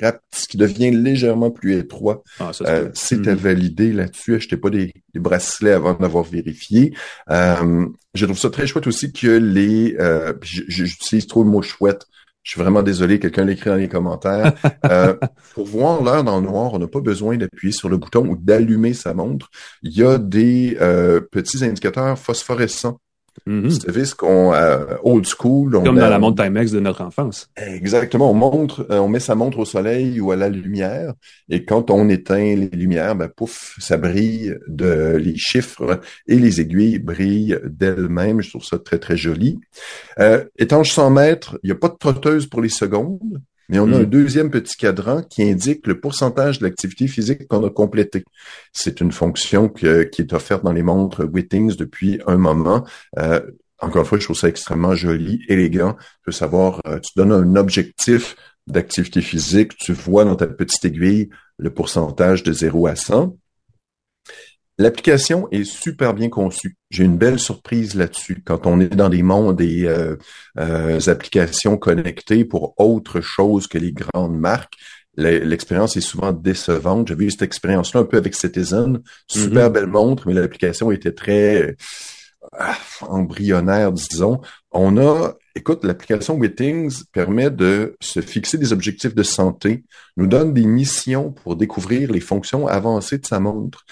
qui devient légèrement plus étroit. Ah, euh, c'est à hmm. valider là-dessus. Achetez pas des, bracelets avant d'avoir vérifié. Euh, je trouve ça très chouette aussi que les... Euh, J'utilise trop le mot chouette. Je suis vraiment désolé, quelqu'un l'écrit dans les commentaires. Euh, (laughs) pour voir l'heure dans le noir, on n'a pas besoin d'appuyer sur le bouton ou d'allumer sa montre. Il y a des euh, petits indicateurs phosphorescents Mm -hmm. qu'on euh, old school. Comme dans la montre Timex de notre enfance. Exactement. On montre, euh, on met sa montre au soleil ou à la lumière, et quand on éteint les lumières, ben pouf, ça brille de les chiffres et les aiguilles brillent d'elles-mêmes. Je trouve ça très très joli. Euh, étanche 100 mètres, il n'y a pas de trotteuse pour les secondes mais on a un hmm. deuxième petit cadran qui indique le pourcentage de l'activité physique qu'on a complété. C'est une fonction qui est offerte dans les montres Wittings depuis un moment. Euh, encore une fois, je trouve ça extrêmement joli, élégant. Tu veux savoir, euh, tu donnes un objectif d'activité physique, tu vois dans ta petite aiguille le pourcentage de 0 à 100. L'application est super bien conçue. J'ai une belle surprise là-dessus. Quand on est dans des mondes des euh, euh, applications connectées pour autre chose que les grandes marques, l'expérience est souvent décevante. J'avais eu cette expérience-là un peu avec Citizen. Super mm-hmm. belle montre, mais l'application était très ah, embryonnaire, disons. On a, écoute, l'application Wittings permet de se fixer des objectifs de santé, nous donne des missions pour découvrir les fonctions avancées de sa montre.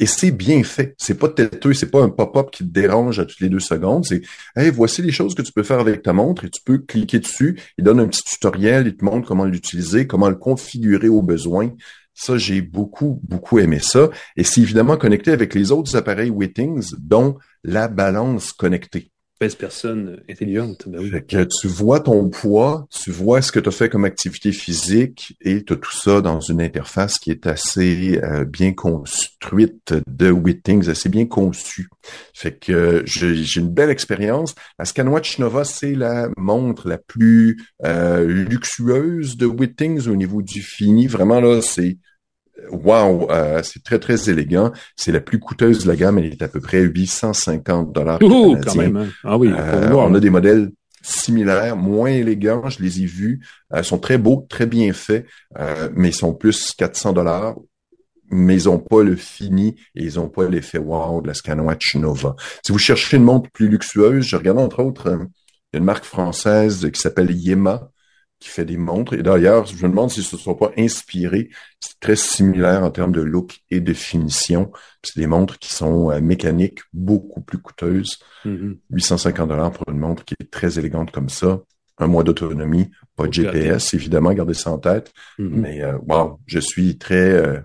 Et c'est bien fait. C'est pas têteux, c'est pas un pop-up qui te dérange à toutes les deux secondes. C'est, hey, voici les choses que tu peux faire avec ta montre et tu peux cliquer dessus. Il donne un petit tutoriel, il te montre comment l'utiliser, comment le configurer au besoin. Ça, j'ai beaucoup, beaucoup aimé ça. Et c'est évidemment connecté avec les autres appareils Wittings, dont la balance connectée personne intelligente. Ben que tu vois ton poids, tu vois ce que tu as fait comme activité physique et tu as tout ça dans une interface qui est assez euh, bien construite de Wittings, assez bien conçue. Fait que j'ai une belle expérience. La Scanwatch Nova, c'est la montre la plus euh, luxueuse de Wittings au niveau du fini. Vraiment là, c'est wow, euh, c'est très très élégant. C'est la plus coûteuse de la gamme, elle est à peu près 850 dollars. quand même. Hein. Ah oui. Euh, on a des modèles similaires, moins élégants. Je les ai vus. Euh, sont très beaux, très bien faits, mais ils sont plus 400 dollars. Mais ils n'ont pas le fini et ils n'ont pas l'effet wow de la Scanwatch Nova. Si vous cherchez une montre plus luxueuse, je regarde entre autres une marque française qui s'appelle Yema qui fait des montres. Et d'ailleurs, je me demande si ce ne sont pas inspirés. C'est très similaire en termes de look et de finition. C'est des montres qui sont euh, mécaniques, beaucoup plus coûteuses. 850 mm-hmm. dollars pour une montre qui est très élégante comme ça. Un mois d'autonomie, pas de GPS, évidemment, gardez ça en tête. Mm-hmm. Mais euh, wow, je suis très... Euh,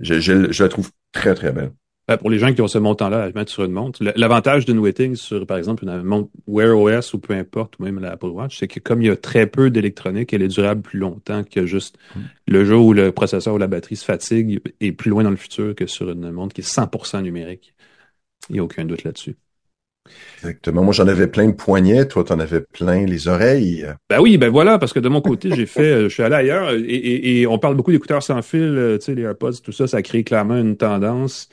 je, je la trouve très, très belle. Ben, pour les gens qui ont ce montant-là à mettre sur une montre, l'avantage d'une Wetting sur, par exemple, une montre Wear OS ou peu importe, ou même la Apple Watch, c'est que comme il y a très peu d'électronique, elle est durable plus longtemps que juste mm. le jour où le processeur ou la batterie se fatigue et plus loin dans le futur que sur une montre qui est 100% numérique. Il n'y a aucun doute là-dessus. Exactement. Moi, j'en avais plein de poignets. Toi, t'en avais plein les oreilles. Ben oui, ben voilà, parce que de mon côté, j'ai fait, euh, je suis allé ailleurs et, on parle beaucoup d'écouteurs sans fil, euh, tu sais, les AirPods, tout ça, ça crée clairement une tendance.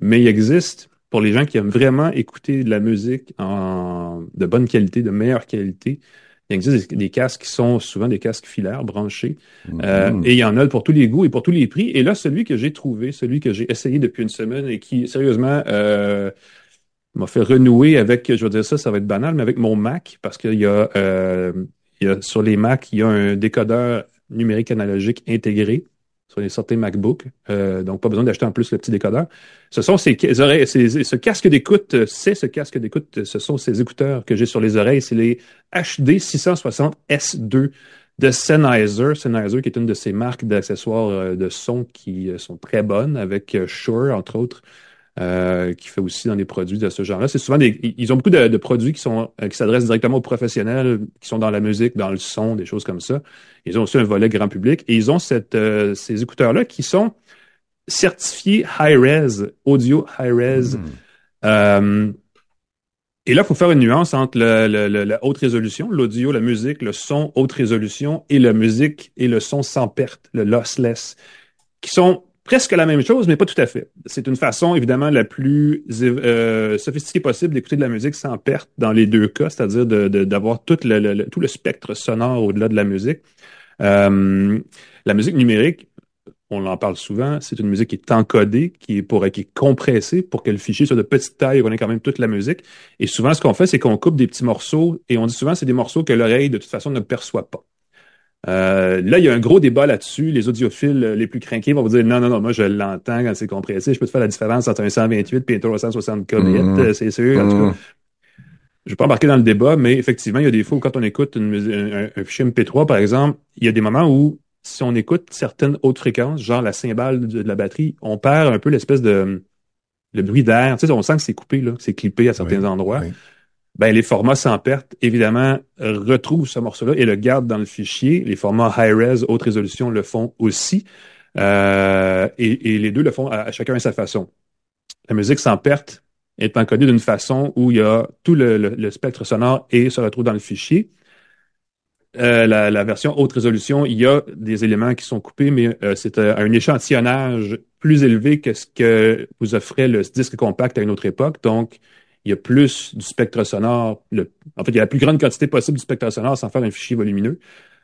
Mais il existe, pour les gens qui aiment vraiment écouter de la musique en, de bonne qualité, de meilleure qualité, il existe des, casques qui sont souvent des casques filaires branchés. Euh, mm-hmm. et il y en a pour tous les goûts et pour tous les prix. Et là, celui que j'ai trouvé, celui que j'ai essayé depuis une semaine et qui, sérieusement, euh, m'a fait renouer avec, je veux dire ça, ça va être banal, mais avec mon Mac, parce qu'il y a, euh, il y a sur les Mac, il y a un décodeur numérique analogique intégré sur les sorties MacBook. Euh, donc, pas besoin d'acheter en plus le petit décodeur. Ce sont ces, oreilles, ce casque d'écoute, c'est ce casque d'écoute, ce sont ces écouteurs que j'ai sur les oreilles. C'est les HD 660 S2 de Sennheiser. Sennheiser, qui est une de ces marques d'accessoires euh, de son qui euh, sont très bonnes, avec Shure, entre autres. Euh, qui fait aussi dans des produits de ce genre-là. C'est souvent des, ils ont beaucoup de, produits qui sont euh, qui s'adressent directement aux professionnels, qui sont dans la musique, dans le son, des choses comme ça. Ils ont aussi un volet grand public et ils ont cette, euh, ces écouteurs-là qui sont certifiés high-res, audio high-res. Hmm. et là, il faut faire une nuance entre la haute résolution, l'audio, la musique, le son haute résolution et la musique et le son sans perte, le lossless, qui sont presque la même chose, mais pas tout à fait. C'est une façon, évidemment, la plus euh, sophistiquée possible d'écouter de la musique sans perte dans les deux cas, c'est-à-dire d'avoir tout le, tout le spectre sonore au-delà de la musique. Euh, la musique numérique, on en parle souvent, c'est une musique qui est encodée, qui est, pour, qui est compressée pour que le fichier soit de petite taille et qu'on ait quand même toute la musique. Et souvent, ce qu'on fait, c'est qu'on coupe des petits morceaux et on dit souvent c'est des morceaux que l'oreille, de toute façon, ne perçoit pas. Euh, là, il y a un gros débat là-dessus. Les audiophiles les plus craqués vont vous dire non, non, non, moi je l'entends quand c'est compressé. Je peux te faire la différence entre un 128 et un 360 kbps, mm-hmm. c'est sûr. En tout cas, mm-hmm. je vais pas embarquer dans le débat, mais effectivement, il y a des fois où quand on écoute une, un, fichier MP3, par exemple, il y a des moments où si on écoute certaines hautes fréquences, genre la cymbale de, la batterie, on perd un peu l'espèce de le bruit d'air. Tu sais, on sent que c'est coupé, là, que c'est clippé à certains endroits ben, les formats sans perte, évidemment, retrouvent ce morceau-là et le gardent dans le fichier. Les formats high-res, haute résolution le font aussi. Euh, et, les deux le font à, chacun à sa façon. La musique sans perte est encodée d'une façon où il y a tout le, spectre sonore et se retrouve dans le fichier. Euh, la, version haute résolution, il y a des éléments qui sont coupés, mais euh, c'est un échantillonnage plus élevé que ce que vous offrait le disque compact à une autre époque. Donc, il y a plus du spectre sonore. en fait, il y a la plus grande quantité possible du spectre sonore sans faire un fichier volumineux.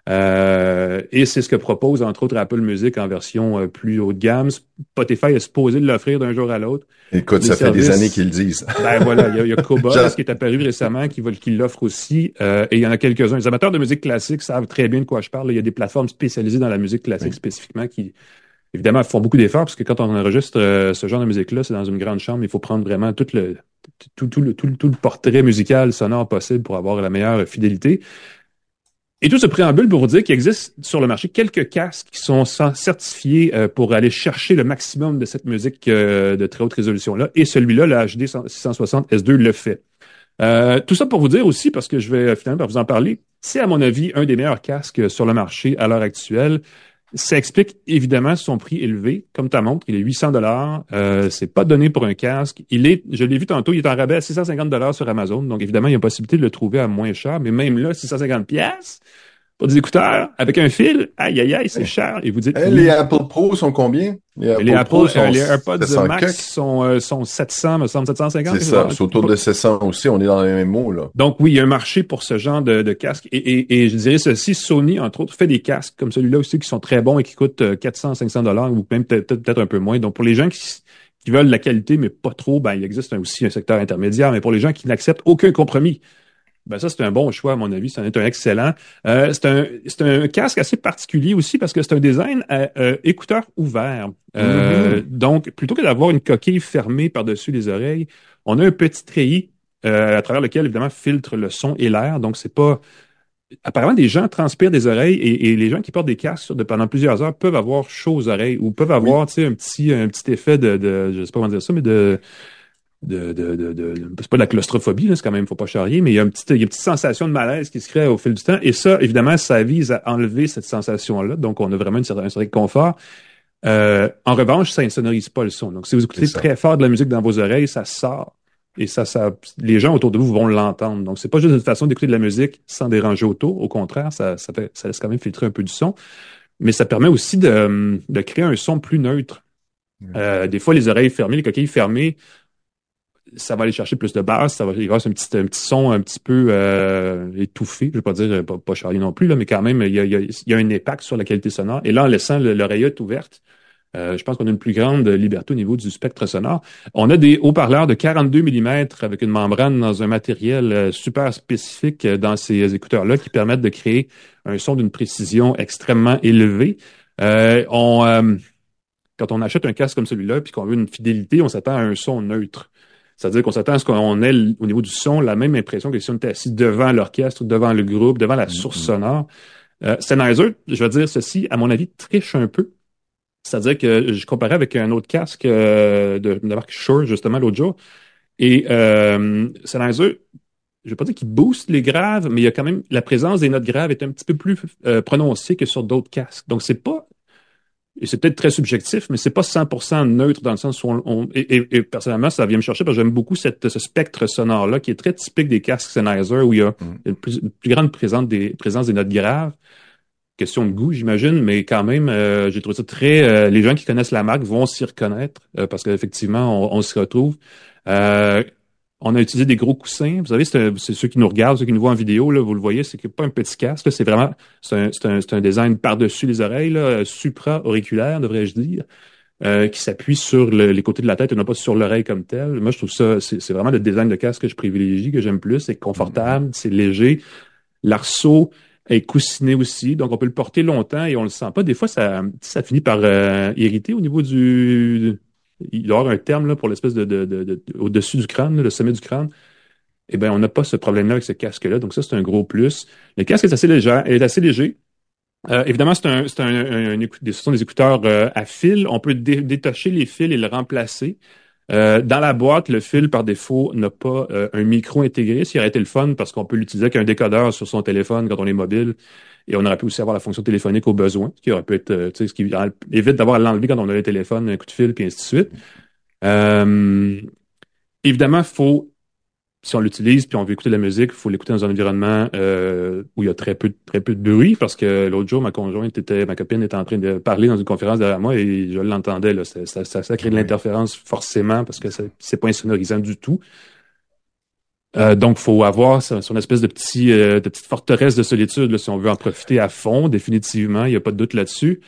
Euh, et c'est ce que propose, entre autres, Apple Music en version euh, plus haut de gamme. Spotify est supposé l'offrir d'un jour à l'autre. Écoute, ça fait des années qu'ils le disent. (laughs) ben voilà, il y a, il y a Cobalt (laughs) qui est apparu récemment, qui, qui l'offre aussi. Euh, et il y en a quelques-uns. Les amateurs de musique classique savent très bien de quoi je parle. Il y a des plateformes spécialisées dans la musique classique spécifiquement qui, évidemment, font beaucoup d'efforts parce que quand on enregistre ce genre de musique-là, c'est dans une grande chambre. Il faut prendre vraiment tout le, tout, tout, le, tout, tout, le portrait musical sonore possible pour avoir la meilleure fidélité. Et tout ce préambule pour vous dire qu'il existe sur le marché quelques casques qui sont certifiés euh, pour aller chercher le maximum de cette musique euh, de très haute résolution-là. Et celui-là, le HD 660 S2, le fait. Euh, tout ça pour vous dire aussi, parce que je vais finalement vous en parler, c'est à mon avis un des meilleurs casques sur le marché à l'heure actuelle. Ça explique évidemment son prix élevé. Comme ta montre, il est 800 dollars. Euh, c'est pas donné pour un casque. Il est, je l'ai vu tantôt, il est en rabais à 650 dollars sur Amazon. Donc évidemment, il y a une possibilité de le trouver à moins cher. Mais même là, 650 pièces pour des écouteurs avec un fil, aïe aïe aïe, c'est cher. Et vous dites. Eh, les Apple Pro sont combien? Les Apple, les, Apple, sont les AirPods Max sont, euh, sont 700, me semble 750. C'est ça, c'est autour de 700 aussi. On est dans les mêmes mots là. Donc oui, il y a un marché pour ce genre de, de casque. Et, et, et, je dirais ceci, Sony entre autres fait des casques comme celui-là aussi qui sont très bons et qui coûtent 400, 500 dollars ou même peut-être peut-être un peu moins. Donc pour les gens qui qui veulent la qualité mais pas trop, ben il existe aussi un secteur intermédiaire. Mais pour les gens qui n'acceptent aucun compromis ben ça, c'est un bon choix, à mon avis. C'est un excellent. Euh, c'est un, c'est un casque assez particulier aussi parce que c'est un design à, euh, écouteur ouvert. Euh, mm-hmm. Donc, plutôt que d'avoir une coquille fermée par-dessus les oreilles, on a un petit treillis à travers lequel, évidemment, filtre le son et l'air. Donc, c'est pas... Apparemment, des gens transpirent des oreilles et, les gens qui portent des casques pendant plusieurs heures peuvent avoir chaud aux oreilles ou peuvent avoir, tu sais, un petit, un petit effet de, de, je sais pas comment dire ça, mais de de, de, de, de c'est pas de la claustrophobie, c'est quand même, faut pas charrier, mais il y a une petite, il y a une petite sensation de malaise qui se crée au fil du temps. Et ça, évidemment, ça vise à enlever cette sensation-là. Donc, on a vraiment une certaine, un certain confort. Euh, en revanche, ça ne sonorise pas le son. Donc, si vous écoutez très fort de la musique dans vos oreilles, ça sort et ça, ça, les gens autour de vous vont l'entendre. Donc, c'est pas juste une façon d'écouter de la musique sans déranger autour. Au contraire, ça, ça, fait, ça laisse quand même filtrer un peu du son. Mais ça permet aussi de, de créer un son plus neutre. Euh, des fois, les oreilles fermées, les coquilles fermées, ça va aller chercher plus de basse, ça va y avoir un petit, un petit son un petit peu euh, étouffé, je vais pas dire pas, pas charlie non plus, là, mais quand même, il y a, il y a, un impact sur la qualité sonore. Et là, en laissant l'oreillette ouverte, euh, je pense qu'on a une plus grande liberté au niveau du spectre sonore. On a des haut-parleurs de 42 mm avec une membrane dans un matériel euh, super spécifique euh, dans ces écouteurs-là qui permettent de créer un son d'une précision extrêmement élevée. on, quand on achète un casque comme celui-là puis qu'on veut une fidélité, on s'attend à un son neutre. C'est-à-dire qu'on s'attend à ce qu'on ait au niveau du son la même impression que si on était assis devant l'orchestre, devant le groupe, devant la source mm-hmm. sonore. Euh, Sennheiser, je vais dire ceci, à mon avis, triche un peu c'est-à-dire que je comparais avec un autre casque euh, de, de marque Shure, justement, l'autre jour. Et euh, Sennheiser, je vais pas dire qu'il booste les graves, mais il y a quand même la présence des notes graves est un petit peu plus euh, prononcée que sur d'autres casques. Donc c'est pas et c'est peut-être très subjectif, mais c'est pas 100% neutre dans le sens où on, et, personnellement ça vient me chercher parce que j'aime beaucoup cette, ce spectre sonore là qui est très typique des casques Sennheiser où il y a mm. une, plus, grande présence des présence des notes graves question de goût, j'imagine, mais quand même, euh, j'ai trouvé ça très. Euh, les gens qui connaissent la marque vont s'y reconnaître euh, parce qu'effectivement, on, on s'y retrouve. On a utilisé des gros coussins. Vous savez, c'est ceux qui nous regardent, ceux qui nous voient en vidéo, là, vous le voyez, c'est pas un petit casque. C'est vraiment, c'est un, un, un, design par-dessus les oreilles, supra-auriculaire, devrais-je dire. qui s'appuie sur les côtés de la tête et non pas sur l'oreille comme tel. Moi, je trouve ça, c'est vraiment le design de casque que je privilégie, que j'aime plus. C'est confortable, c'est léger. L'arceau, est coussiné aussi, donc on peut le porter longtemps et on le sent pas. Des fois, ça, ça finit par euh, irriter au niveau du. Il doit y avoir un terme là, pour l'espèce de, de, de, au-dessus du crâne, le sommet du crâne. Eh bien, on n'a pas ce problème-là avec ce casque-là, donc ça, c'est un gros plus. Le casque est assez léger, est assez léger. Euh, évidemment, c'est un, c'est un, ce sont des écouteurs euh, à fil. On peut détacher les fils et le remplacer. Euh, dans la boîte, le fil par défaut n'a pas euh, un micro intégré. Ce qui aurait été le fun parce qu'on peut l'utiliser avec un décodeur sur son téléphone quand on est mobile. Et on aurait pu aussi avoir la fonction téléphonique au besoin, ce qui aurait pu être, euh, tu sais, ce qui évite d'avoir à l'enlever quand on a le téléphone, un coup de fil, puis ainsi de suite. Euh, évidemment, faut si on l'utilise puis on veut écouter de la musique, il faut l'écouter dans un environnement euh, où il y a très peu très peu de bruit parce que l'autre jour ma conjointe était ma copine était en train de parler dans une conférence derrière moi et je l'entendais là ça, ça, ça, crée de l'interférence forcément parce que c'est pas insonorisant du tout. Euh, donc, faut avoir son, espèce de petit euh, de petite forteresse de solitude là, si on veut en profiter à fond. Définitivement, il n'y a pas de doute là-dessus.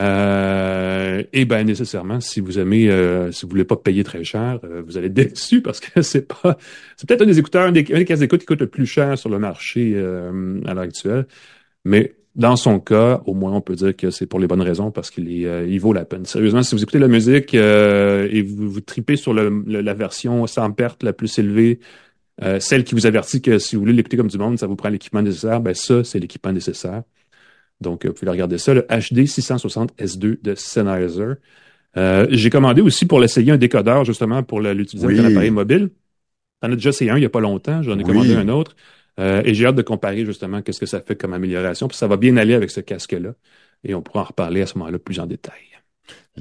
Euh, et ben nécessairement, si vous aimez, euh, si vous voulez pas payer très cher, euh, vous allez être (laughs) déçu parce que c'est pas, c'est peut-être un des écouteurs, un des, des casques d'écoute qui coûte le plus cher sur le marché euh, à l'heure actuelle. Mais dans son cas, au moins on peut dire que c'est pour les bonnes raisons parce qu'il est, il vaut la peine. Sérieusement, si vous écoutez la musique et vous vous tripez sur le, la version sans perte la plus élevée, celle qui vous avertit que si vous voulez l'écouter comme du monde, ça vous prend l'équipement nécessaire, ben ça c'est l'équipement nécessaire. Donc, euh, vous pouvez regarder ça, le HD 660 S2 de Sennheiser. Euh, j'ai commandé aussi pour l'essayer un décodeur, justement, pour l'utiliser avec un appareil mobile. J'en ai déjà essayé un il n'y a pas longtemps, j'en ai commandé un autre. Euh, et j'ai hâte de comparer justement qu'est-ce que ça fait comme amélioration. Puis ça va bien aller avec ce casque-là. Et on pourra en reparler à ce moment-là plus en détail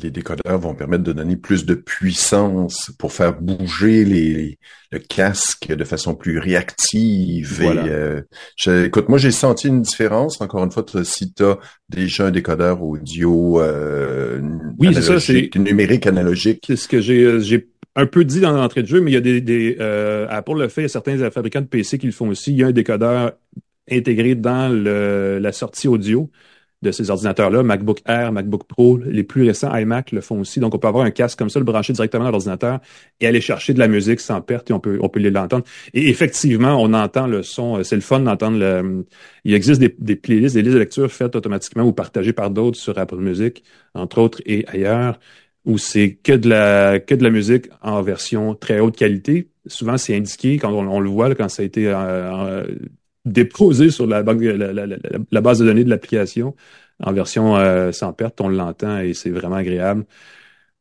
les décodeurs vont permettre de donner plus de puissance pour faire bouger les, le casque de façon plus réactive. Euh, écoute, moi j'ai senti une différence. Encore une fois, si tu as déjà un décodeur audio euh, oui, ça, c'est numérique analogique. C'est ce que j'ai euh, j'ai un peu dit dans l'entrée de jeu, mais il y a des, des euh, pour le fait, il y a certains fabricants de PC qui le font aussi. Il y a un décodeur intégré dans le, la sortie audio de ces ordinateurs-là, MacBook Air, MacBook Pro, les plus récents iMac le font aussi. Donc, on peut avoir un casque comme ça, le brancher directement dans l'ordinateur et aller chercher de la musique sans perte et on peut, on peut l'entendre. Et effectivement, on entend le son. Euh, c'est le fun d'entendre le. Il existe des, des playlists, des listes de lecture faites automatiquement ou partagées par d'autres sur Apple Music, entre autres et ailleurs, où c'est que de la que de la musique en version très haute qualité. Souvent, c'est indiqué quand on, le voit, quand ça a été euh, déposé sur la, banque, la, base de données de l'application en version euh, sans perte, on l'entend et c'est vraiment agréable.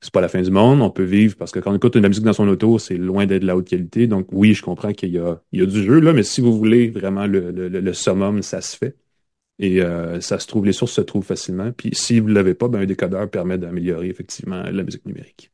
C'est pas la fin du monde, on peut vivre parce que quand on écoute de la musique dans son auto, c'est loin d'être de la haute qualité. Donc oui, je comprends qu'il y a, il y a du jeu là, mais si vous voulez vraiment le, le, summum, ça se fait. Et euh, ça se trouve, les sources se trouvent facilement. Puis si vous ne l'avez pas, ben, un décodeur permet d'améliorer effectivement la musique numérique.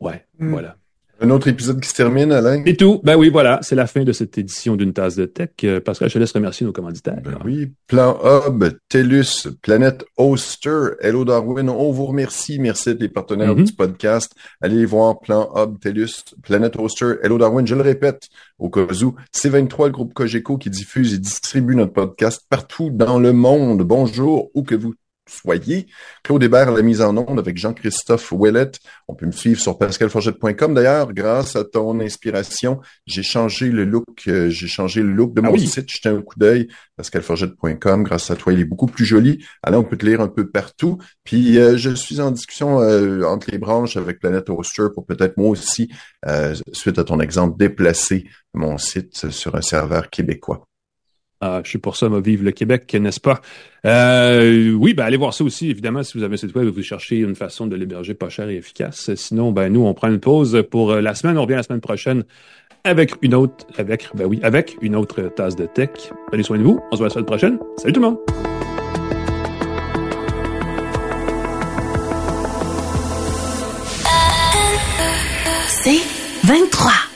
Ouais, hmm. voilà. Un autre épisode qui se termine, Alain? Et tout. Ben oui, voilà. C'est la fin de cette édition d'une tasse de tech. Euh, Pascal, je te laisse remercier nos commanditaires. Ben oui. Plan Hub, TELUS, Planète Oster, Hello Darwin. On vous remercie. Merci les partenaires mm-hmm. du podcast. Allez voir Plan Hub, TELUS, Planète Oster, Hello Darwin. Je le répète au cas où. C23, le groupe Cogeco qui diffuse et distribue notre podcast partout dans le monde. Bonjour, où que vous soyez. Claude Hébert, la mise en onde avec Jean-Christophe Ouellet. On peut me suivre sur pascalforgette.com. D'ailleurs, grâce à ton inspiration, j'ai changé le look, euh, j'ai changé le look de ah mon site. Jetez un coup d'œil, pascalforgette.com. Grâce à toi, il est beaucoup plus joli. Alors, on peut te lire un peu partout. Puis, euh, je suis en discussion euh, entre les branches avec Planète Hoster pour peut-être moi aussi, suite à ton exemple, déplacer mon site sur un serveur québécois. Ah, je suis pour ça, moi, vive le Québec, n'est-ce pas? Euh, oui, ben allez voir ça aussi, évidemment, si vous avez cette web vous cherchez une façon de l'héberger pas cher et efficace. Sinon, ben nous, on prend une pause pour euh, la semaine. On revient la semaine prochaine avec une autre, avec, ben oui, avec une autre tasse de tech. Prenez soin de vous. On se voit la semaine prochaine. Salut tout le monde! C'est 23.